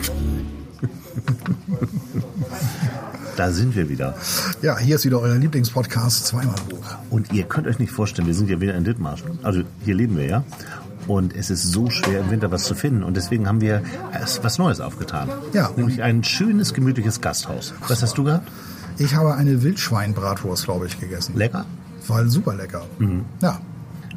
Da sind wir wieder. Ja, hier ist wieder euer Lieblingspodcast, zweimal Buch. Und ihr könnt euch nicht vorstellen, wir sind ja wieder in Dithmarsch. Also hier leben wir ja. Und es ist so schwer im Winter was zu finden. Und deswegen haben wir was Neues aufgetan. Ja. Nämlich ein schönes, gemütliches Gasthaus. Was hast du gehabt? Ich habe eine Wildschweinbratwurst, glaube ich, gegessen. Lecker? War super lecker. Ja.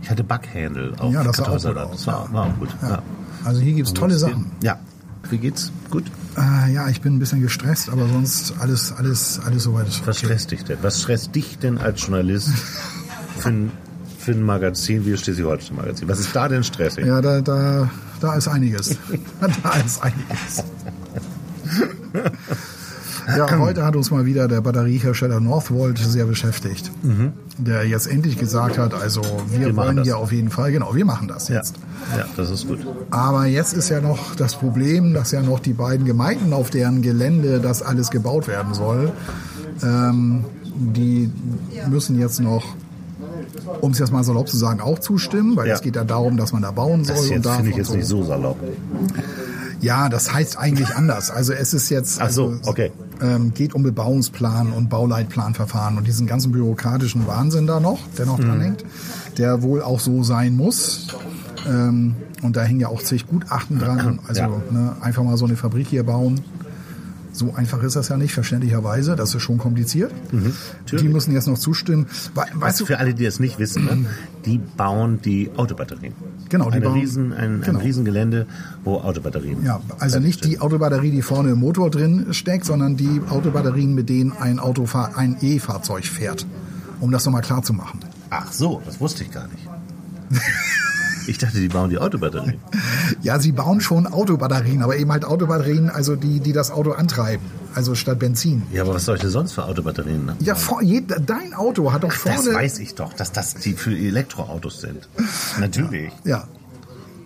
Ich hatte Backhändel auf Ja, das sah auch gut Kartoffelsalat. aus. Das war, war auch gut. Ja. Also hier gibt's tolle Sachen. Ja. Wie geht's? Gut? Äh, ja, ich bin ein bisschen gestresst, aber sonst alles, alles, alles soweit. Was stresst dich denn? Was stresst dich denn als Journalist für ein, für ein Magazin wie das Schleswig-Holstein-Magazin? Was ist da denn stressig? Ja, da, da, da ist einiges. da ist einiges. Ja, heute hat uns mal wieder der Batteriehersteller Northvolt sehr beschäftigt. Der jetzt endlich gesagt hat, also wir, Wir wollen hier auf jeden Fall, genau, wir machen das ja. jetzt. ja, das ist gut. Aber jetzt ist ja noch das Problem, dass ja noch die beiden Gemeinden, auf deren Gelände das alles gebaut werden soll, ähm, die müssen jetzt noch, um es jetzt mal salopp zu sagen, auch zustimmen, weil Ja. es geht ja darum, dass man da bauen soll Das und jetzt darf finde ich jetzt so. nicht so salopp. Ja, das heißt eigentlich anders. Also es ist jetzt Ach so, also, okay. Ähm, geht um Bebauungsplan und Bauleitplanverfahren und diesen ganzen bürokratischen Wahnsinn da noch, der Mhm. noch dranhängt, der wohl auch so sein muss. Ähm, und da hängen ja auch zig Gutachten dran. Also Ja. ne, einfach mal so eine Fabrik hier bauen. So einfach ist das ja nicht, verständlicherweise. Das ist schon kompliziert. die Mhm. natürlich. müssen jetzt noch zustimmen. We weißt du, für alle, die das nicht wissen, ne? die bauen die Autobatterien. Genau, die Eine bauen- riesen, ein, genau. ein Riesengelände, wo Autobatterien. Ja, also nicht die Autobatterie, die vorne im Motor drin steckt, sondern die Autobatterien, mit denen ein, Autofahr ein E-Fahrzeug fährt. Um das nochmal klar zu machen. Ach so, das wusste ich gar nicht. Ich dachte, die bauen die Autobatterien. Ja, sie bauen schon Autobatterien, aber eben halt Autobatterien, also die, die das Auto antreiben. Also statt Benzin. Ja, aber was soll ich denn sonst für Autobatterien? Ne? Ja, vor, je, dein Auto hat doch vorne. Das weiß ich doch, dass das die für Elektroautos sind. Natürlich. Ja,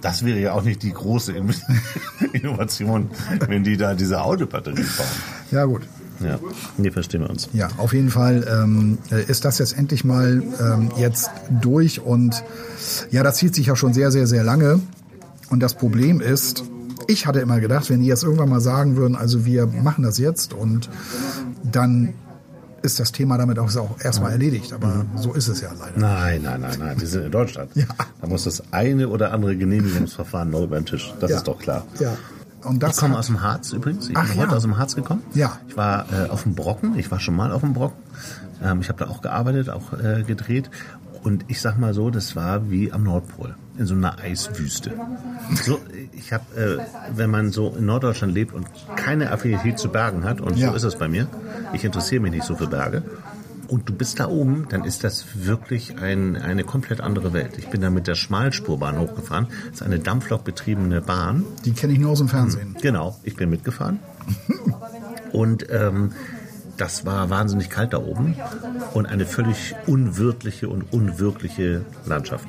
Das wäre ja auch nicht die große In- Innovation, wenn die da diese Autobatterien bauen. ja gut. Ja, nee, verstehen wir uns. Ja, auf jeden Fall ähm, ist das jetzt endlich mal ähm, jetzt durch und ja, das zieht sich ja schon sehr, sehr, sehr lange. Und das Problem ist, ich hatte immer gedacht, wenn die jetzt irgendwann mal sagen würden, also wir machen das jetzt und dann ist das Thema damit auch auch erstmal erledigt. Aber so ist es ja leider. Nein, nein, nein, nein, wir sind in Deutschland. Ja. Da muss das eine oder andere Genehmigungsverfahren noch über den Tisch. Das Ja. ist doch klar. Ja. Und das Ich komme aus dem Harz übrigens. Ich Ach, bin heute ja. aus dem Harz gekommen. Ja. Ich war äh, auf dem Brocken. Ich war schon mal auf dem Brocken. Ähm, ich habe da auch gearbeitet, auch äh, gedreht. Und ich sag mal so, das war wie am Nordpol in so einer Eiswüste. So, ich habe, äh, wenn man so in Norddeutschland lebt und keine Affinität zu Bergen hat, und Ja. so ist es bei mir. Ich interessiere mich nicht so für Berge. Und du bist da oben, dann ist das wirklich ein, eine komplett andere Welt. Ich bin da mit der Schmalspurbahn hochgefahren. Das ist eine dampflokbetriebene Bahn. die kenne ich nur aus dem Fernsehen. Genau, ich bin mitgefahren. Und ähm, das war wahnsinnig kalt da oben und eine völlig unwirtliche und unwirkliche Landschaft.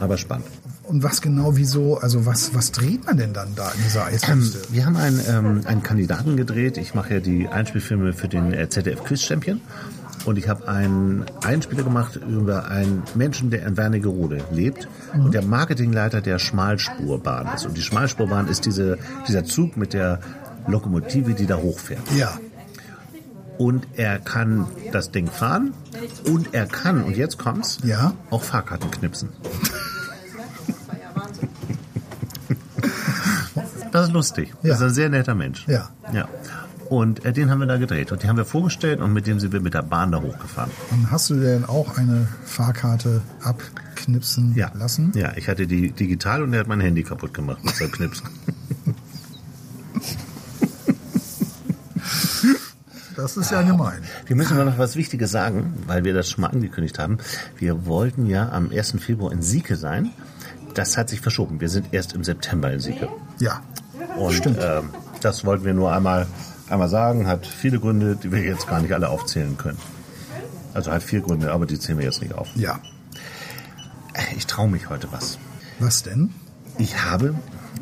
Aber spannend. Und was genau, wieso, also was, was dreht man denn dann da in dieser Eiswüste? Wir haben einen, ähm, einen Kandidaten gedreht. Ich mache ja die Einspielfilme für den äh, ZDF Quiz Champion. Und ich habe einen Einspieler gemacht über einen Menschen, der in Wernigerode lebt und der Marketingleiter der Schmalspurbahn ist. Und die Schmalspurbahn ist diese, dieser Zug mit der Lokomotive, die da hochfährt. Ja. Und er kann das Ding fahren und er kann, und jetzt kommt's, Ja. auch Fahrkarten knipsen. Das ist lustig. Ja. Das ist ein sehr netter Mensch. Ja. ja. Und äh, den haben wir da gedreht. Und die haben wir vorgestellt und mit dem sind wir mit der Bahn da hochgefahren. Und hast du denn auch eine Fahrkarte abknipsen Ja. lassen? Ja, ich hatte die digital und er hat mein Handy kaputt gemacht mit seinem Knipsen. Das ist ja gemein. Wir müssen mal noch was Wichtiges sagen, weil wir das schon mal angekündigt haben. Wir wollten ja am 1. Februar in Sieke sein. Das hat sich verschoben. Wir sind erst im September in Sieke. Ja. Und Stimmt. ähm, Das wollten wir nur einmal, einmal sagen. Hat viele Gründe, die wir jetzt gar nicht alle aufzählen können. Also hat vier Gründe, aber die zählen wir jetzt nicht auf. Ja. Ich traue mich heute was. Was denn? Ich habe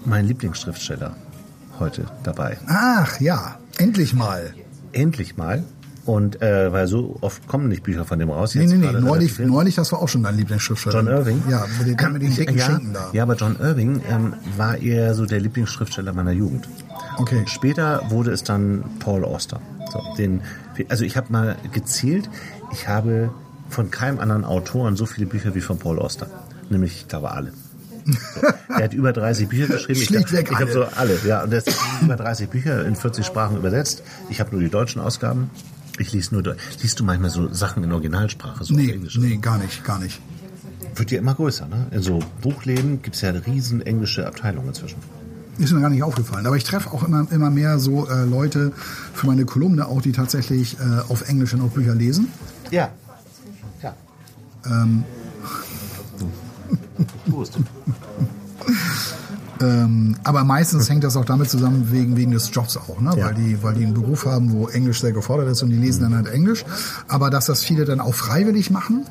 meinen Lieblingsschriftsteller heute dabei. Ach ja, endlich mal. Endlich mal. Und äh, weil so oft kommen nicht Bücher von dem raus. Nee, nee, nee, neulich, neulich, das war auch schon dein Lieblingsschriftsteller. John Irving? Ja, mit den, mit den dicken ja, Schinken da. ja, aber John Irving ähm, war eher so der Lieblingsschriftsteller meiner Jugend. Okay. Später wurde es dann Paul Auster. So, den, also ich habe mal gezählt, ich habe von keinem anderen Autoren so viele Bücher wie von Paul Auster. Nämlich, ich glaube, alle. So. Er hat über 30 Bücher geschrieben. Ich, Schlichtweg ich habe alle. so alle, ja. Und er hat über 30 Bücher in 40 Sprachen übersetzt. Ich habe nur die deutschen Ausgaben. Ich lese nur, liest du manchmal so Sachen in Originalsprache, so Nee, Englisch? nee, gar nicht, gar nicht. Wird ja immer größer, ne? In so Buchläden gibt es ja eine riesen englische Abteilung inzwischen. Ist mir gar nicht aufgefallen. Aber ich treffe auch immer, immer mehr so äh, Leute für meine Kolumne auch, die tatsächlich äh, auf Englisch dann auch Bücher lesen. Ja. Ja. Ähm, ähm, aber meistens hängt das auch damit zusammen, wegen, wegen des Jobs auch, ne? Ja. weil, die, weil die einen Beruf haben, wo Englisch sehr gefordert ist und die lesen dann halt Englisch. Aber dass das viele dann auch freiwillig machen,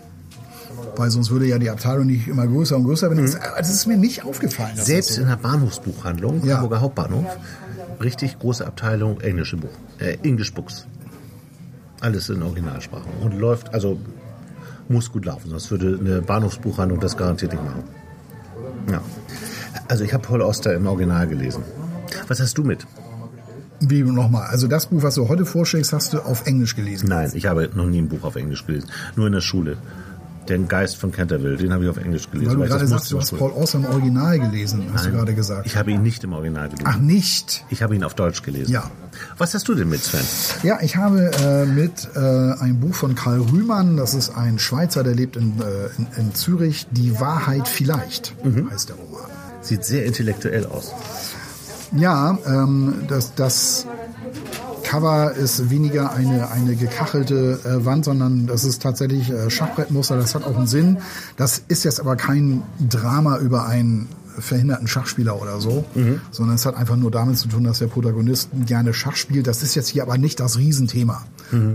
weil sonst würde ja die Abteilung nicht immer größer und größer werden. Das, das ist mir nicht aufgefallen. Selbst so in der Bahnhofsbuchhandlung, Ja. Hamburger Hauptbahnhof, richtig große Abteilung englische Buch, äh, English Books. Alles in Originalsprache. Und läuft, also muss gut laufen, sonst würde eine Bahnhofsbuchhandlung das garantiert nicht machen. Ja. Also ich habe Paul Auster im Original gelesen. Was hast du mit? Wie nochmal? Also das Buch, was du heute vorschlägst, hast du auf Englisch gelesen. Nein, ich habe noch nie ein Buch auf Englisch gelesen. Nur in der Schule. Den Geist von Canterville, den habe ich auf Englisch gelesen. Weil du ich gerade sagst, du hast. Paul Auster im Original gelesen, hast du Nein, gerade gesagt. Ich habe ihn nicht im Original gelesen. Ach, nicht? Ich habe ihn auf Deutsch gelesen. Ja. Was hast du denn mit, Sven? Ja, ich habe äh, mit äh, ein Buch von Karl Rühmann, das ist ein Schweizer, der lebt in, äh, in, in Zürich, Die Wahrheit vielleicht, heißt der Roman. Sieht sehr intellektuell aus. Ja, ähm, das, das Cover ist weniger eine, eine gekachelte äh, Wand, sondern das ist tatsächlich äh, Schachbrettmuster, das hat auch einen Sinn. Das ist jetzt aber kein Drama über einen verhinderten Schachspieler oder so, sondern es hat einfach nur damit zu tun, dass der Protagonist gerne Schach spielt. Das ist jetzt hier aber nicht das Riesenthema.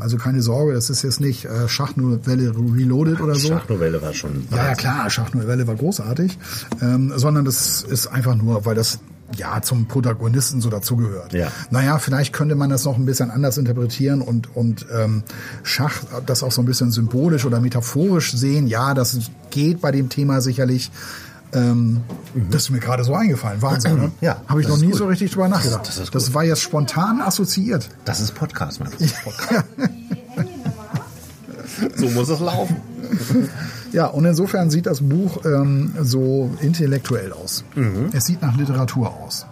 Also keine Sorge, das ist jetzt nicht äh, Schachnovelle Reloaded oder so. Schachnovelle war schon. Ja, ja klar, Schachnovelle war großartig, ähm, sondern das ist einfach nur, weil das ja zum Protagonisten so dazugehört. Ja. Naja, vielleicht könnte man das noch ein bisschen anders interpretieren und, und ähm, Schach das auch so ein bisschen symbolisch oder metaphorisch sehen. Ja, das geht bei dem Thema sicherlich. Ähm, Das ist mir gerade so eingefallen. Wahnsinn, ne? Mhm. Ja, Habe ich das noch nie gut. so richtig drüber nachgedacht. Das ist das gut. war jetzt spontan assoziiert. Das ist Podcast, Mann. Das ist Podcast. so muss es laufen. Ja, und insofern sieht das Buch ähm, so intellektuell aus. Mhm. Es sieht nach Literatur aus.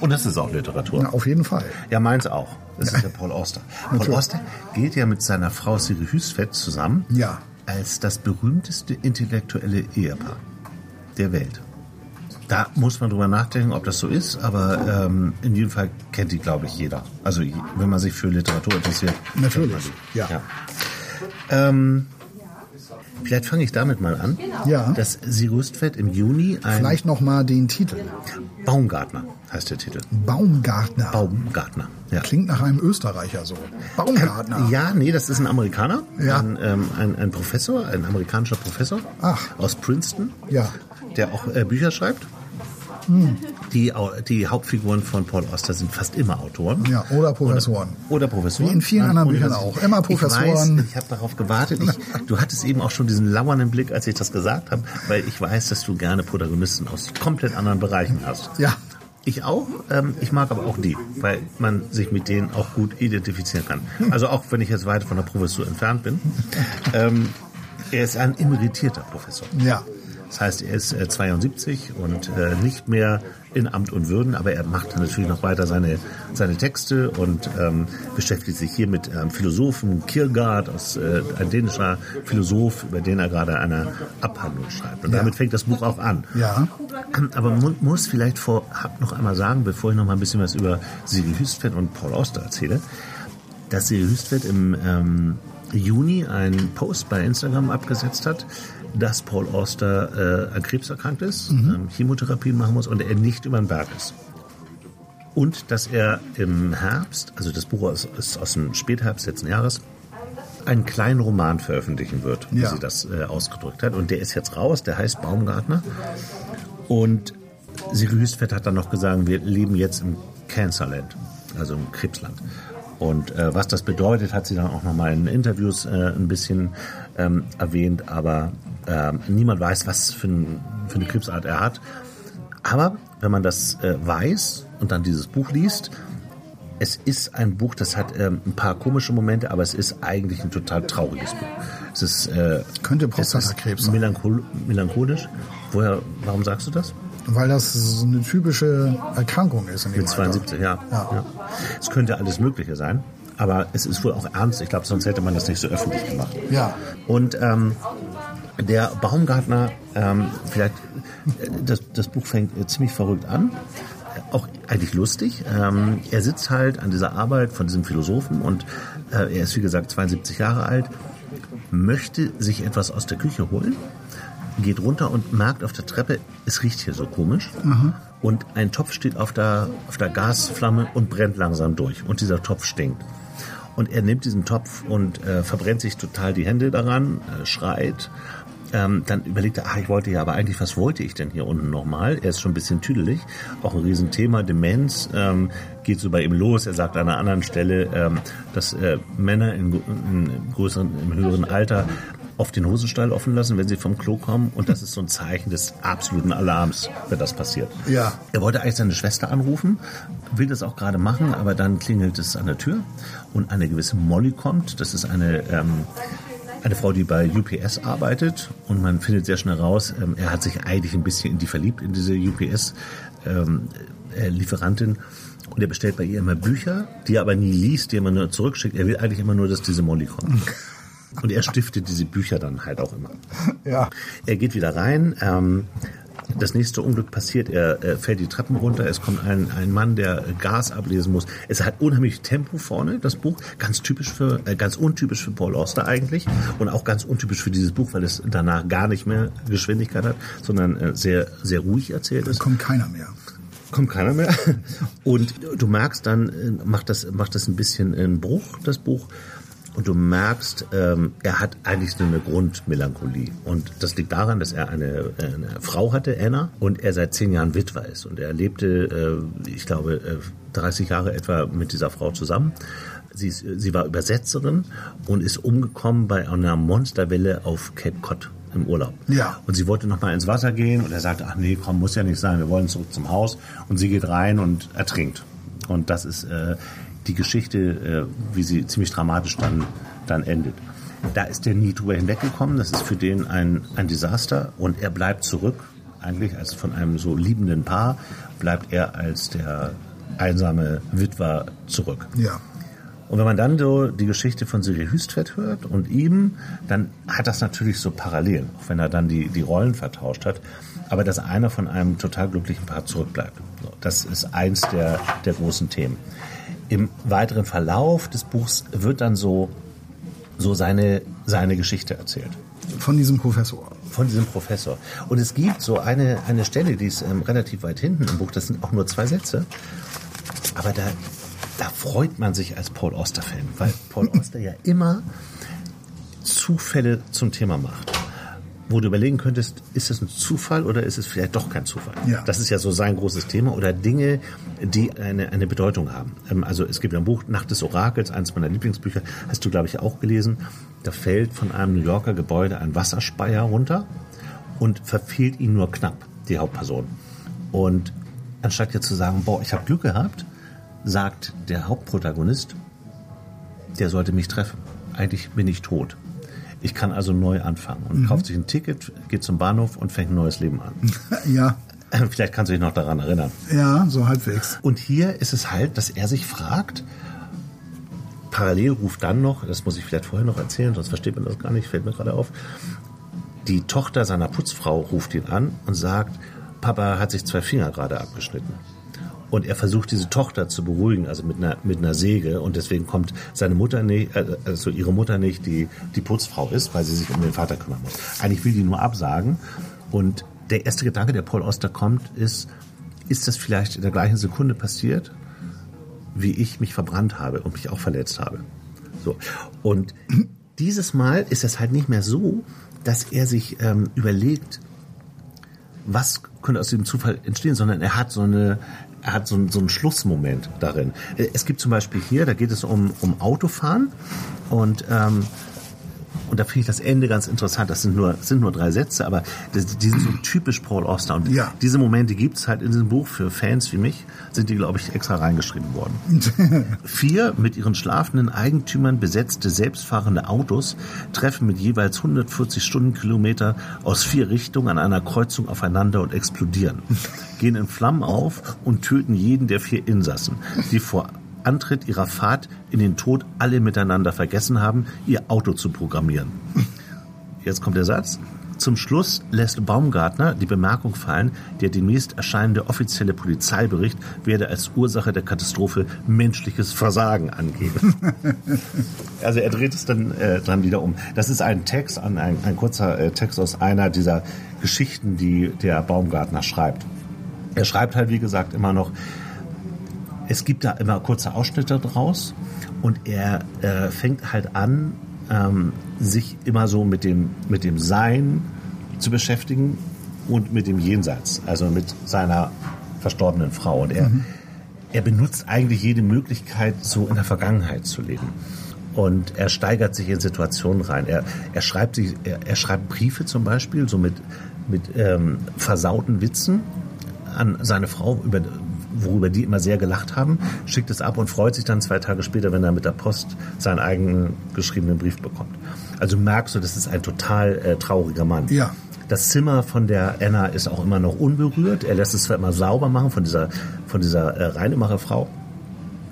Und das ist auch Literatur. Na, auf jeden Fall. Ja, meins auch. Das ist ja Paul Auster. Paul Natürlich. Auster gilt ja mit seiner Frau Siri Hüsfeld zusammen Ja. als das berühmteste intellektuelle Ehepaar der Welt. Da muss man drüber nachdenken, ob das so ist, aber ähm, in jedem Fall kennt die, glaube ich, jeder. Also wenn man sich für Literatur interessiert. Natürlich, die. ja. Ähm, vielleicht fange ich damit mal an. Ja. Dass Sie Rüstfeld im Juni ein Vielleicht noch mal den Titel. Baumgartner heißt der Titel. Baumgartner. Baumgartner. Ja. Klingt nach einem Österreicher so. Baumgartner. Ja, nee, das ist ein Amerikaner, Ja. ein, ähm, ein, ein Professor, ein amerikanischer Professor Ach. aus Princeton, Ja. der auch äh, Bücher schreibt. Die, die Hauptfiguren von Paul Auster sind fast immer Autoren. Ja, oder Professoren. Oder Professoren. Wie in vielen An anderen Büchern auch. Immer Professoren. Ich, weiß, ich habe darauf gewartet. Ich, du hattest eben auch schon diesen lauernden Blick, als ich das gesagt habe, weil ich weiß, dass du gerne Protagonisten aus komplett anderen Bereichen hast. Ja. Ich auch. Ähm, ich mag aber auch die, weil man sich mit denen auch gut identifizieren kann. Also auch wenn ich jetzt weit von der Professur entfernt bin. Ähm, er ist ein emeritierter Professor. Ja. Das heißt, er ist äh, 72 und äh, nicht mehr in Amt und Würden, aber er macht natürlich noch weiter seine, seine Texte und ähm, beschäftigt sich hier mit ähm, Philosophen Kierkegaard, aus, äh, ein dänischer Philosoph, über den er gerade eine Abhandlung schreibt. Und Ja. damit fängt das Buch auch an. Ja. Aber man muss vielleicht vorab noch einmal sagen, bevor ich noch mal ein bisschen was über Siri Hüstvedt und Paul Auster erzähle, dass Siri Hüstvedt im ähm, Juni einen Post bei Instagram abgesetzt hat, dass Paul Auster äh, an Krebs erkrankt ist, ähm, Chemotherapien machen muss und er nicht über den Berg ist. Und dass er im Herbst, also das Buch ist, ist aus dem Spätherbst letzten Jahres, einen kleinen Roman veröffentlichen wird, wie Ja. sie das äh, ausgedrückt hat. Und der ist jetzt raus, der heißt Baumgartner. Und Siri Hüstvedt hat dann noch gesagt, wir leben jetzt im Cancerland, also im Krebsland. Und äh, was das bedeutet, hat sie dann auch nochmal in Interviews äh, ein bisschen ähm, erwähnt. Aber ähm, niemand weiß, was für, ein, für eine Krebsart er hat. Aber wenn man das äh, weiß und dann dieses Buch liest, es ist ein Buch, das hat ähm, ein paar komische Momente, aber es ist eigentlich ein total trauriges Buch. Es ist, äh, Könnte Prostatakrebs sein. melanchol melancholisch. Woher, warum sagst du das? Weil das so eine typische Erkrankung ist in dem Mit 72, ja. Ja. ja. Es könnte alles Mögliche sein, aber es ist wohl auch ernst. Ich glaube, sonst hätte man das nicht so öffentlich gemacht. Ja. Und ähm, der Baumgartner, ähm, vielleicht, äh, das, das Buch fängt äh, ziemlich verrückt an. Äh, Auch eigentlich lustig. Ähm, er sitzt halt an dieser Arbeit von diesem Philosophen und äh, er ist, wie gesagt, 72 Jahre alt, möchte sich etwas aus der Küche holen, geht runter und merkt auf der Treppe, es riecht hier so komisch. Und ein Topf steht auf der, auf der Gasflamme und brennt langsam durch. Und dieser Topf stinkt. Und er nimmt diesen Topf und äh, verbrennt sich total die Hände daran, äh, schreit. Ähm, dann überlegt er, ah, ich wollte ja, aber eigentlich, was wollte ich denn hier unten nochmal? Er ist schon ein bisschen tüdelig, auch ein Riesenthema, Demenz ähm, geht so bei ihm los. Er sagt an einer anderen Stelle, ähm, dass äh, Männer in, in größeren, im höheren Alter auf den Hosenstall offen lassen, wenn sie vom Klo kommen. Und das ist so ein Zeichen des absoluten Alarms, wenn das passiert. Ja. Er wollte eigentlich seine Schwester anrufen, will das auch gerade machen, aber dann klingelt es an der Tür und eine gewisse Molly kommt. Das ist eine, ähm, eine Frau, die bei UPS arbeitet und man findet sehr schnell raus, ähm, er hat sich eigentlich ein bisschen in die verliebt, in diese UPS-Lieferantin. und er bestellt bei ihr immer Bücher, die er aber nie liest, die er immer nur zurückschickt. Er will eigentlich immer nur, dass diese Molly kommt. Und er stiftet diese Bücher dann halt auch immer. Ja. Er geht wieder rein. Ähm, das nächste Unglück passiert. Er, er fällt die Treppen runter. Es kommt ein, ein Mann, der Gas ablesen muss. Es hat unheimlich Tempo vorne, das Buch. Ganz typisch für, äh, ganz untypisch für Paul Auster eigentlich. Und auch ganz untypisch für dieses Buch, weil es danach gar nicht mehr Geschwindigkeit hat, sondern äh, sehr, sehr ruhig erzählt ist Kommt keiner mehr. kommt keiner mehr. Und du merkst dann, äh, macht das, macht das ein bisschen einen Bruch, das Buch. Und du merkst, ähm, er hat eigentlich so eine Grundmelancholie. Und das liegt daran, dass er eine, eine Frau hatte, Anna, und er seit zehn Jahren Witwer ist. Und er lebte, äh, ich glaube, äh, 30 Jahre etwa mit dieser Frau zusammen. Sie, ist, sie war Übersetzerin und ist umgekommen bei einer Monsterwelle auf Cape Cod im Urlaub. Ja. Und sie wollte noch mal ins Wasser gehen und er sagte, ach nee, komm, muss ja nicht sein, wir wollen zurück zum Haus. Und sie geht rein und ertrinkt. Und das ist äh, die Geschichte, äh, wie sie ziemlich dramatisch dann, dann endet. Da ist der nie drüber hinweggekommen, das ist für den ein, ein Desaster und er bleibt zurück, eigentlich als von einem so liebenden Paar, bleibt er als der einsame Witwer zurück. Ja. Und wenn man dann so die Geschichte von Siri Hüstvedt hört und ihm, dann hat das natürlich so Parallelen, auch wenn er dann die, die Rollen vertauscht hat. Aber dass einer von einem total glücklichen Paar zurückbleibt. Das ist eins der, der großen Themen. Im weiteren Verlauf des Buchs wird dann so, so seine, seine Geschichte erzählt Von diesem Professor. von diesem Professor. Und es gibt so eine, eine Stelle, die ist ähm, relativ weit hinten im Buch, das sind auch nur zwei Sätze, aber da, da freut man sich als Paul Auster-Fan, weil Paul Auster ja immer Zufälle zum Thema macht. Wo du überlegen könntest, ist es ein Zufall oder ist es vielleicht doch kein Zufall? Ja. Das ist ja so sein großes Thema. Oder Dinge, die eine, eine Bedeutung haben. Ähm, Also es gibt ein Buch, Nacht des Orakels, eines meiner Lieblingsbücher, hast du, glaube ich, auch gelesen. Da fällt von einem New Yorker Gebäude ein Wasserspeier runter und verfehlt ihn nur knapp, die Hauptperson. Und anstatt jetzt zu sagen, boah, ich habe Glück gehabt, sagt der Hauptprotagonist, der sollte mich treffen. Eigentlich bin ich tot. Ich kann also neu anfangen und kauft sich ein Ticket, geht zum Bahnhof und fängt ein neues Leben an. Ja. Vielleicht kannst du dich noch daran erinnern. Ja, so halbwegs. Und hier ist es halt, dass er sich fragt, parallel ruft dann noch, das muss ich vielleicht vorher noch erzählen, sonst versteht man das gar nicht, fällt mir gerade auf, die Tochter seiner Putzfrau ruft ihn an und sagt, Papa hat sich zwei Finger gerade abgeschnitten. Und er versucht diese Tochter zu beruhigen, also mit einer, mit einer Säge. Und deswegen kommt seine Mutter nicht, äh, also ihre Mutter nicht, die die Putzfrau ist, weil sie sich um den Vater kümmern muss. Eigentlich will die nur absagen. Und der erste Gedanke, der Paul Oster kommt, ist, ist das vielleicht in der gleichen Sekunde passiert? wie ich mich verbrannt habe und mich auch verletzt habe. So. Und dieses Mal ist es halt nicht mehr so, dass er sich ähm, überlegt, was könnte aus diesem Zufall entstehen, sondern er hat so eine er hat so, so einen Schlussmoment darin. Äh, es gibt zum Beispiel hier, da geht es um, um Autofahren und ähm, und da finde ich das Ende ganz interessant. Das sind nur, sind nur drei Sätze, aber das, die sind so typisch Paul Auster. Und ja. diese Momente gibt es halt in diesem Buch für Fans wie mich, sind die, glaube ich, extra reingeschrieben worden. Vier mit ihren schlafenden Eigentümern besetzte selbstfahrende Autos treffen mit jeweils 140 Stundenkilometer aus vier Richtungen an einer Kreuzung aufeinander und explodieren, gehen in Flammen auf und töten jeden der vier Insassen, die vor Antritt ihrer Fahrt in den Tod alle miteinander vergessen haben, ihr Auto zu programmieren. Jetzt kommt der Satz. Zum Schluss lässt Baumgartner die Bemerkung fallen, der demnächst erscheinende offizielle Polizeibericht werde als Ursache der Katastrophe menschliches Versagen angeben. also er dreht es dann, äh, dann wieder um. Das ist ein Text, ein, ein kurzer äh, Text aus einer dieser Geschichten, die der Baumgartner schreibt. Er schreibt halt, wie gesagt, immer noch, es gibt da immer kurze Ausschnitte draus und er äh, fängt halt an, ähm, sich immer so mit dem, mit dem Sein zu beschäftigen und mit dem Jenseits, also mit seiner verstorbenen Frau. Und er, mhm. er benutzt eigentlich jede Möglichkeit, so in der Vergangenheit zu leben. Und er steigert sich in Situationen rein. Er, er, schreibt, sich, er, er schreibt Briefe zum Beispiel, so mit, mit ähm, versauten Witzen an seine Frau, über, worüber die immer sehr gelacht haben, schickt es ab und freut sich dann zwei Tage später, wenn er mit der Post seinen eigenen geschriebenen Brief bekommt. Also merkst du, das ist ein total äh, trauriger Mann. Ja. Das Zimmer von der Anna ist auch immer noch unberührt. Er lässt es zwar immer sauber machen von dieser, von dieser äh, Reinemacherfrau.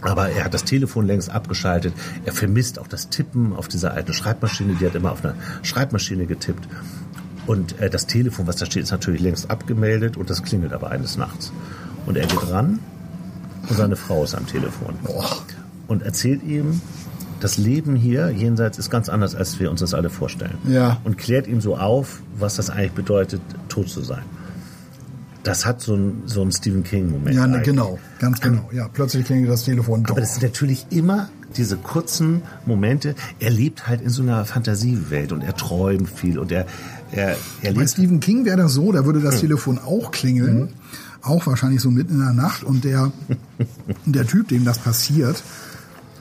Aber er hat das Telefon längst abgeschaltet. Er vermisst auch das Tippen auf dieser alten Schreibmaschine. Die hat immer auf einer Schreibmaschine getippt. Und äh, das Telefon, was da steht, ist natürlich längst abgemeldet und das klingelt aber eines Nachts. Und er geht ran und seine Frau ist am Telefon. Und erzählt ihm, das Leben hier jenseits ist ganz anders, als wir uns das alle vorstellen. Ja. Und klärt ihm so auf, was das eigentlich bedeutet, tot zu sein. Das hat so einen so einen Stephen King-Moment. Ja, ne, genau, ganz genau. Ja, plötzlich klingelt das Telefon doch. Aber das sind natürlich immer diese kurzen Momente. Er lebt halt in so einer Fantasiewelt und er träumt viel und er, er, er Bei Stephen King wäre das so, da würde das Telefon auch klingeln. Mhm auch wahrscheinlich so mitten in der Nacht und der, der Typ, dem das passiert,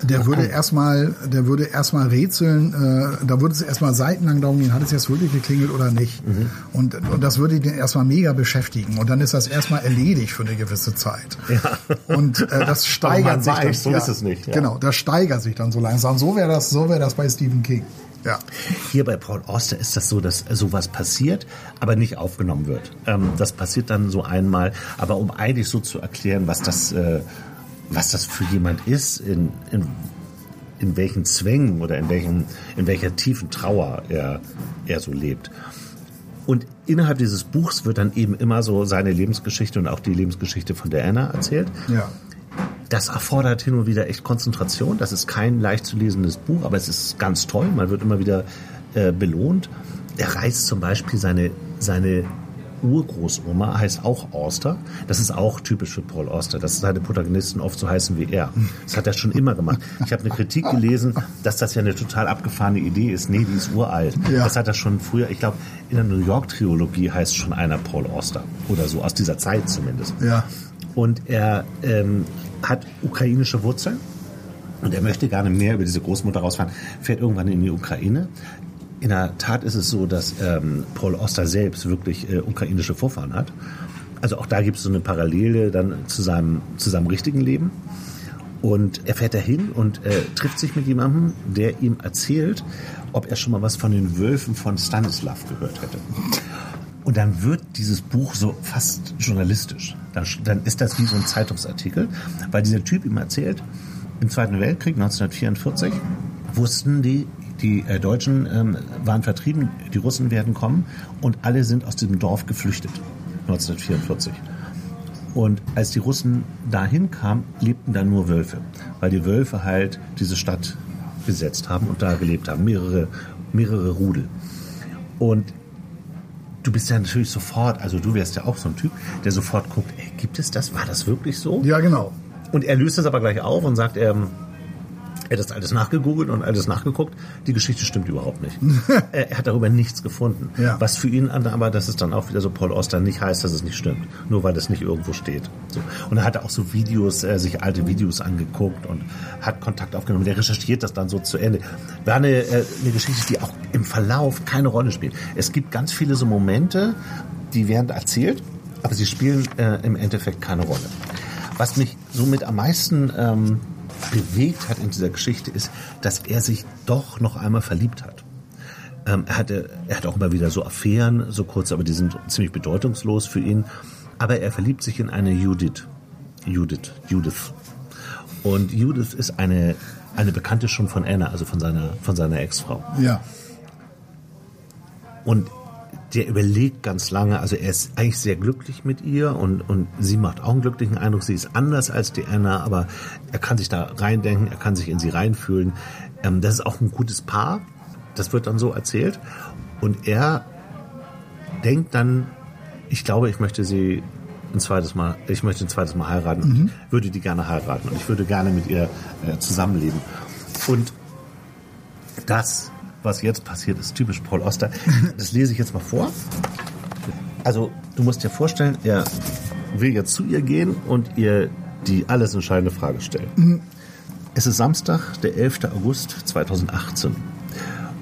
der würde erstmal, der würde erstmal rätseln, äh, da würde es erstmal seitenlang darum gehen, hat es jetzt wirklich geklingelt oder nicht. Mhm. Und, und das würde ihn erstmal mega beschäftigen. Und dann ist das erstmal erledigt für eine gewisse Zeit. Ja. Und äh, das steigert sich. Dann, so ja, ist es nicht. Ja. Genau, das steigert sich dann so langsam. So wäre das, so wäre das bei Stephen King. Ja. Hier bei Paul Auster ist das so, dass sowas passiert, aber nicht aufgenommen wird. Ähm, das passiert dann so einmal, aber um eigentlich so zu erklären, was das, äh, was das für jemand ist, in, in, in welchen Zwängen oder in, welchen, in welcher tiefen Trauer er, er so lebt. Und innerhalb dieses Buchs wird dann eben immer so seine Lebensgeschichte und auch die Lebensgeschichte von der Anna erzählt. Ja. Das erfordert hin und wieder echt Konzentration. Das ist kein leicht zu lesendes Buch, aber es ist ganz toll. Man wird immer wieder äh, belohnt. Er reist zum Beispiel seine, seine Urgroßoma heißt auch Auster. Das ist auch typisch für Paul Auster, dass seine Protagonisten oft so heißen wie er. Das hat er schon immer gemacht. Ich habe eine Kritik gelesen, dass das ja eine total abgefahrene Idee ist. Nee, die ist uralt. Ja. Das hat er schon früher, ich glaube, in der New York-Trilogie heißt schon einer Paul Auster. Oder so, aus dieser Zeit zumindest. Ja. Und er ähm, hat ukrainische Wurzeln und er möchte gerne mehr über diese Großmutter rausfahren, fährt irgendwann in die Ukraine. In der Tat ist es so, dass ähm, Paul Oster selbst wirklich äh, ukrainische Vorfahren hat. Also auch da gibt es so eine Parallele dann zu seinem, zu seinem richtigen Leben. Und er fährt dahin und äh, trifft sich mit jemandem, der ihm erzählt, ob er schon mal was von den Wölfen von Stanislav gehört hätte. Und dann wird dieses Buch so fast journalistisch. Dann, dann ist das wie so ein Zeitungsartikel, weil dieser Typ ihm erzählt, im Zweiten Weltkrieg 1944 wussten die, die äh, Deutschen ähm, waren vertrieben, die Russen werden kommen und alle sind aus diesem Dorf geflüchtet 1944. Und als die Russen dahin kamen, lebten da nur Wölfe, weil die Wölfe halt diese Stadt besetzt haben und da gelebt haben, mehrere, mehrere Rudel. Und du bist ja natürlich sofort, also du wärst ja auch so ein Typ, der sofort guckt, ey, gibt es das? War das wirklich so? Ja, genau. Und er löst es aber gleich auf und sagt, er, er hat das alles nachgegoogelt und alles nachgeguckt. Die Geschichte stimmt überhaupt nicht. er, hat darüber nichts gefunden. Ja. Was für ihn aber, das ist dann auch wieder so Paul Oster, nicht heißt, dass es nicht stimmt. Nur weil es nicht irgendwo steht. So. Und er hat auch so Videos, äh, sich alte Videos angeguckt und hat Kontakt aufgenommen. Der recherchiert das dann so zu Ende. War eine, äh, eine Geschichte, die auch im Verlauf keine Rolle spielt. Es gibt ganz viele so Momente, die werden erzählt, aber sie spielen äh, im Endeffekt keine Rolle. Was mich somit am meisten ähm, bewegt hat in dieser Geschichte, ist, dass er sich doch noch einmal verliebt hat. Ähm, er, hatte, er hat auch immer wieder so Affären, so kurz, aber die sind ziemlich bedeutungslos für ihn. Aber er verliebt sich in eine Judith. Judith, Judith. Und Judith ist eine, eine Bekannte schon von Anna, also von seiner, von seiner Ex-Frau. Ja. Und der überlegt ganz lange, also er ist eigentlich sehr glücklich mit ihr und, und sie macht auch einen glücklichen Eindruck. Sie ist anders als die Anna, aber er kann sich da reindenken, er kann sich in sie reinfühlen. Ähm, das ist auch ein gutes Paar, das wird dann so erzählt. Und er denkt dann, ich glaube, ich möchte sie ein zweites Mal, ich möchte ein zweites Mal heiraten Mhm. ich würde die gerne heiraten und ich würde gerne mit ihr äh, zusammenleben. Und das, was jetzt passiert, ist typisch Paul Oster. Das lese ich jetzt mal vor. Also, du musst dir vorstellen, er will jetzt zu ihr gehen und ihr die alles entscheidende Frage stellen. Es ist Samstag, der 11. August 2018.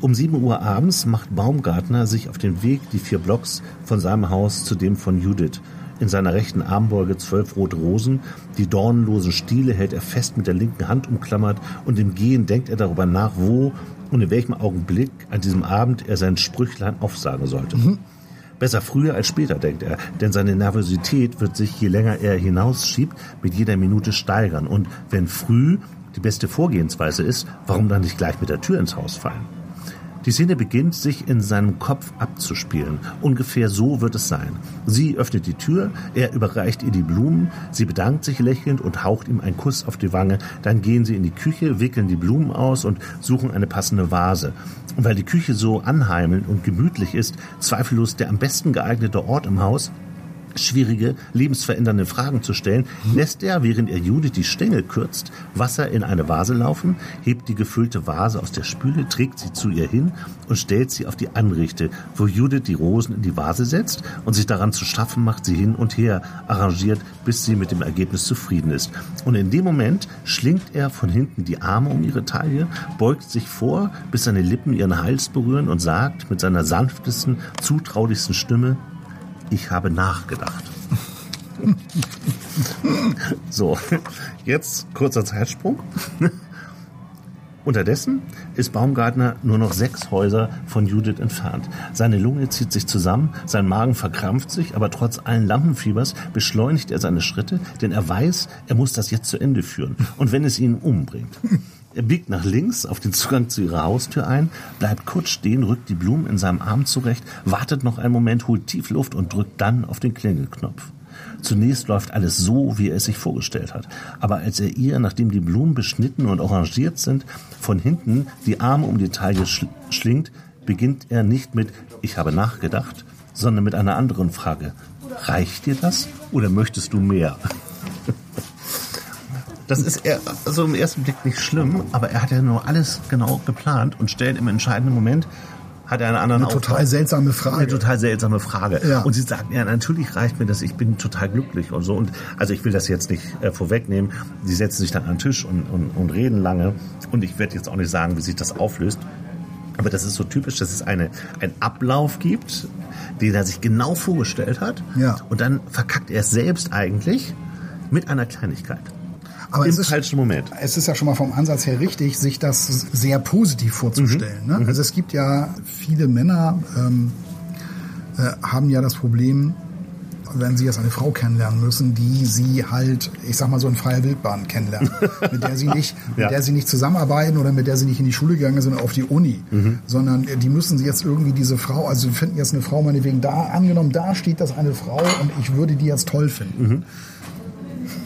Um 7 Uhr abends macht Baumgartner sich auf den Weg die vier Blocks von seinem Haus zu dem von Judith. In seiner rechten Armbeuge zwölf rote Rosen, die dornenlosen Stiele hält er fest mit der linken Hand umklammert und im Gehen denkt er darüber nach, wo und in welchem Augenblick an diesem Abend er sein Sprüchlein aufsagen sollte. Besser früher als später, denkt er, denn seine Nervosität wird sich, je länger er hinausschiebt, mit jeder Minute steigern. Und wenn früh die beste Vorgehensweise ist, warum dann nicht gleich mit der Tür ins Haus fallen? Die Szene beginnt sich in seinem Kopf abzuspielen. Ungefähr so wird es sein. Sie öffnet die Tür, er überreicht ihr die Blumen, sie bedankt sich lächelnd und haucht ihm einen Kuss auf die Wange. Dann gehen sie in die Küche, wickeln die Blumen aus und suchen eine passende Vase. Und weil die Küche so anheimelnd und gemütlich ist, zweifellos der am besten geeignete Ort im Haus, schwierige, lebensverändernde Fragen zu stellen, lässt er, während er Judith die Stängel kürzt, Wasser in eine Vase laufen, hebt die gefüllte Vase aus der Spüle, trägt sie zu ihr hin und stellt sie auf die Anrichte, wo Judith die Rosen in die Vase setzt und sich daran zu schaffen macht, sie hin und her arrangiert, bis sie mit dem Ergebnis zufrieden ist. Und in dem Moment schlingt er von hinten die Arme um ihre Taille, beugt sich vor, bis seine Lippen ihren Hals berühren und sagt mit seiner sanftesten, zutraulichsten Stimme, ich habe nachgedacht. so, jetzt kurzer Zeitsprung. Unterdessen ist Baumgartner nur noch sechs Häuser von Judith entfernt. Seine Lunge zieht sich zusammen, sein Magen verkrampft sich, aber trotz allen Lampenfiebers beschleunigt er seine Schritte, denn er weiß, er muss das jetzt zu Ende führen. Und wenn es ihn umbringt. Er biegt nach links auf den Zugang zu ihrer Haustür ein, bleibt kurz stehen, rückt die Blumen in seinem Arm zurecht, wartet noch einen Moment, holt tief Luft und drückt dann auf den Klingelknopf. Zunächst läuft alles so, wie er es sich vorgestellt hat. Aber als er ihr, nachdem die Blumen beschnitten und arrangiert sind, von hinten die Arme um die Taille schl schlingt, beginnt er nicht mit Ich habe nachgedacht, sondern mit einer anderen Frage. Reicht dir das oder möchtest du mehr? Das ist eher, also im ersten Blick nicht schlimm, aber er hat ja nur alles genau geplant und stellt im entscheidenden Moment, hat er einen anderen Eine total Auftrag. seltsame Frage. Eine total seltsame Frage. Ja. Und sie sagt, ja, natürlich reicht mir das, ich bin total glücklich und so. Und also ich will das jetzt nicht äh, vorwegnehmen. Sie setzen sich dann an den Tisch und, und, und reden lange. Und ich werde jetzt auch nicht sagen, wie sich das auflöst. Aber das ist so typisch, dass es eine, einen Ablauf gibt, den er sich genau vorgestellt hat. Ja. Und dann verkackt er es selbst eigentlich mit einer Kleinigkeit. Aber Im es ist, falschen Moment. es ist ja schon mal vom Ansatz her richtig, sich das sehr positiv vorzustellen. Ne? Also es gibt ja viele Männer, ähm, äh, haben ja das Problem, wenn sie jetzt eine Frau kennenlernen müssen, die sie halt, ich sag mal so in freier Wildbahn kennenlernen, mit der sie nicht, Ja. mit der sie nicht zusammenarbeiten oder mit der sie nicht in die Schule gegangen sind, auf die Uni, sondern die müssen sie jetzt irgendwie diese Frau, also sie finden jetzt eine Frau meinetwegen da, angenommen, da steht das eine Frau und ich würde die jetzt toll finden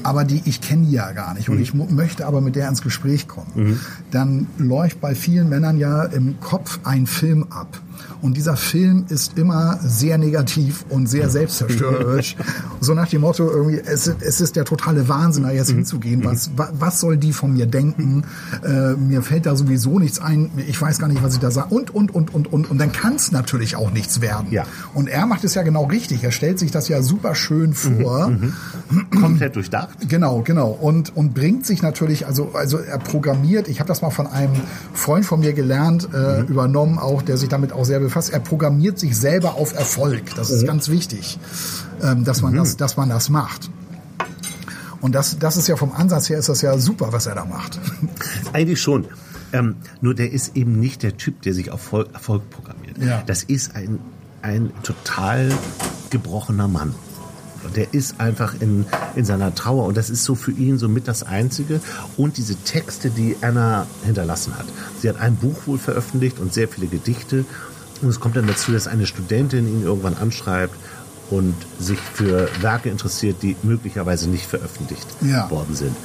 aber die ich kenne die ja gar nicht. Und ich mu- möchte aber mit der ins Gespräch kommen, dann läuft bei vielen Männern ja im Kopf ein Film ab. Und dieser Film ist immer sehr negativ und sehr selbstzerstörerisch. so nach dem Motto, irgendwie, es, es ist der totale Wahnsinn, da jetzt hinzugehen. Was, wa- was soll die von mir denken? Äh, mir fällt da sowieso nichts ein. Ich weiß gar nicht, was ich da sage. Und, und, und, und, und. Und dann kann es natürlich auch nichts werden. Ja. Und er macht es ja genau richtig. Er stellt sich das ja super schön vor. Komplett durchdacht. Genau, genau. Und, und bringt sich natürlich, also, also er programmiert, ich habe das mal von einem Freund von mir gelernt, äh, übernommen auch, der sich damit auch sehr befasst. Er programmiert sich selber auf Erfolg. Das ist ganz wichtig, ähm, dass, man das, dass man das macht. Und das, das ist ja vom Ansatz her ist das ja super, was er da macht. Eigentlich schon. Ähm, nur der ist eben nicht der Typ, der sich auf Erfolg, Erfolg programmiert. Ja. Das ist ein, ein total gebrochener Mann. Der ist einfach in, in seiner Trauer und das ist so für ihn somit das Einzige. Und diese Texte, die Anna hinterlassen hat. Sie hat ein Buch wohl veröffentlicht und sehr viele Gedichte. Und es kommt dann dazu, dass eine Studentin ihn irgendwann anschreibt und sich für Werke interessiert, die möglicherweise nicht veröffentlicht Ja. worden sind.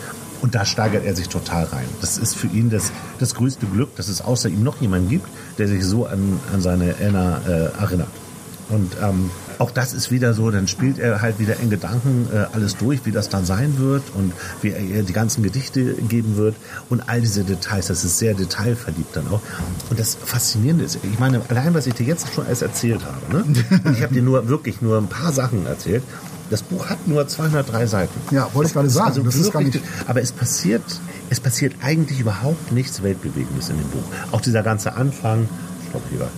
Und da steigert er sich total rein. Das ist für ihn das, das größte Glück, dass es außer ihm noch jemanden gibt, der sich so an, an seine Anna äh, erinnert. Und ähm, auch das ist wieder so, dann spielt er halt wieder in Gedanken äh, alles durch, wie das dann sein wird und wie er die ganzen Gedichte geben wird und all diese Details. Das ist sehr detailverliebt dann auch. Und das Faszinierende ist, ich meine, allein was ich dir jetzt schon alles erzählt habe, ne? Ich habe dir nur wirklich nur ein paar Sachen erzählt. Das Buch hat nur 203 Seiten. Ja, wollte ich gerade sagen. Also das ist gar nicht, aber es passiert, es passiert eigentlich überhaupt nichts Weltbewegendes in dem Buch. Auch dieser ganze Anfang, stopp lieber,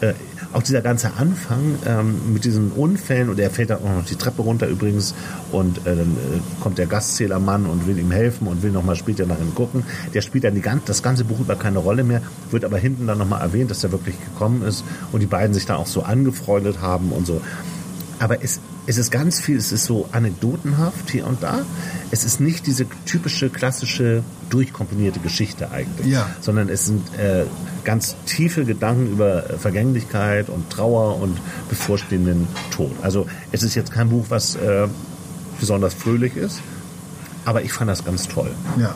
äh, auch dieser ganze Anfang ähm, mit diesen Unfällen und er fällt dann auch noch die Treppe runter übrigens und äh, dann äh, kommt der Gastzählermann und will ihm helfen und will nochmal später nach ihm gucken. Der spielt dann die, gan- das ganze Buch über keine Rolle mehr, wird aber hinten dann nochmal erwähnt, dass er wirklich gekommen ist und die beiden sich dann auch so angefreundet haben und so. Aber es, es ist ganz viel, es ist so anekdotenhaft hier und da. Es ist nicht diese typische, klassische, durchkomponierte Geschichte eigentlich. Ja. Sondern es sind äh, ganz tiefe Gedanken über äh, Vergänglichkeit und Trauer und bevorstehenden Tod. Also es ist jetzt kein Buch, was äh, besonders fröhlich ist, aber ich fand das ganz toll. Ja.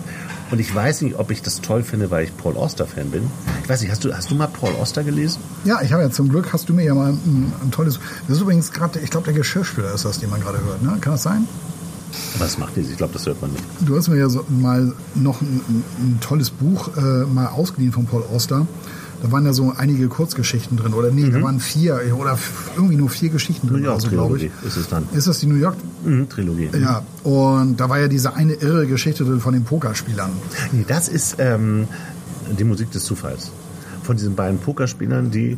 Und ich weiß nicht, ob ich das toll finde, weil ich Paul Auster-Fan bin. Ich weiß nicht, hast du, hast du mal Paul Auster gelesen? ja, ich habe ja zum Glück, hast du mir ja mal ein, ein tolles, das ist übrigens gerade, ich glaube, der Geschirrspüler ist das, den man gerade hört, ne? Kann das sein? Was macht die? Ich glaube, das hört man nicht. Du hast mir ja so mal noch ein, ein, tolles Buch äh, mal ausgeliehen von Paul Auster. Da waren ja so einige Kurzgeschichten drin. Oder nee, da waren vier oder irgendwie nur vier Geschichten New drin, York also, glaube ich. Ist es dann. Ist das die New York? Mhm, Trilogie. Ja. Und da war ja diese eine irre Geschichte drin von den Pokerspielern. Nee, das ist ähm, die Musik des Zufalls. Von diesen beiden Pokerspielern, die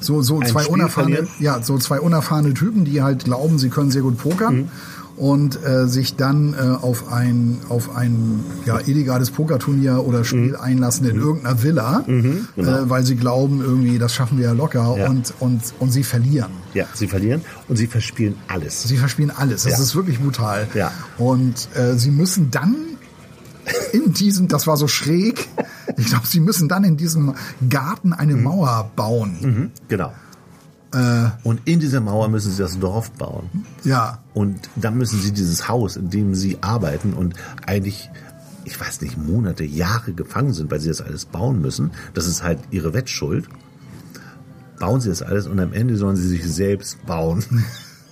So, so zwei Spiel unerfahrene, verlieren? ja, so zwei unerfahrene Typen, die halt glauben, sie können sehr gut pokern. Mhm. Und äh, sich dann äh, auf ein auf ein ja, illegales Pokerturnier oder Spiel Mhm. einlassen in irgendeiner Villa, genau. äh, weil sie glauben, irgendwie, das schaffen wir ja locker Ja. Und, und, und sie verlieren. ja, sie verlieren und sie verspielen alles. Sie verspielen alles. Das Ja. ist wirklich brutal. Ja. Und äh, sie müssen dann in diesem, das war so schräg, ich glaube, sie müssen dann in diesem Garten eine Mauer bauen. Mhm, genau. Äh, Und in dieser Mauer müssen sie das Dorf bauen. ja, Und dann müssen sie dieses Haus, in dem sie arbeiten und eigentlich, ich weiß nicht, Monate, Jahre gefangen sind, weil sie das alles bauen müssen. Das ist halt ihre Wettschuld. Bauen sie das alles und am Ende sollen sie sich selbst bauen.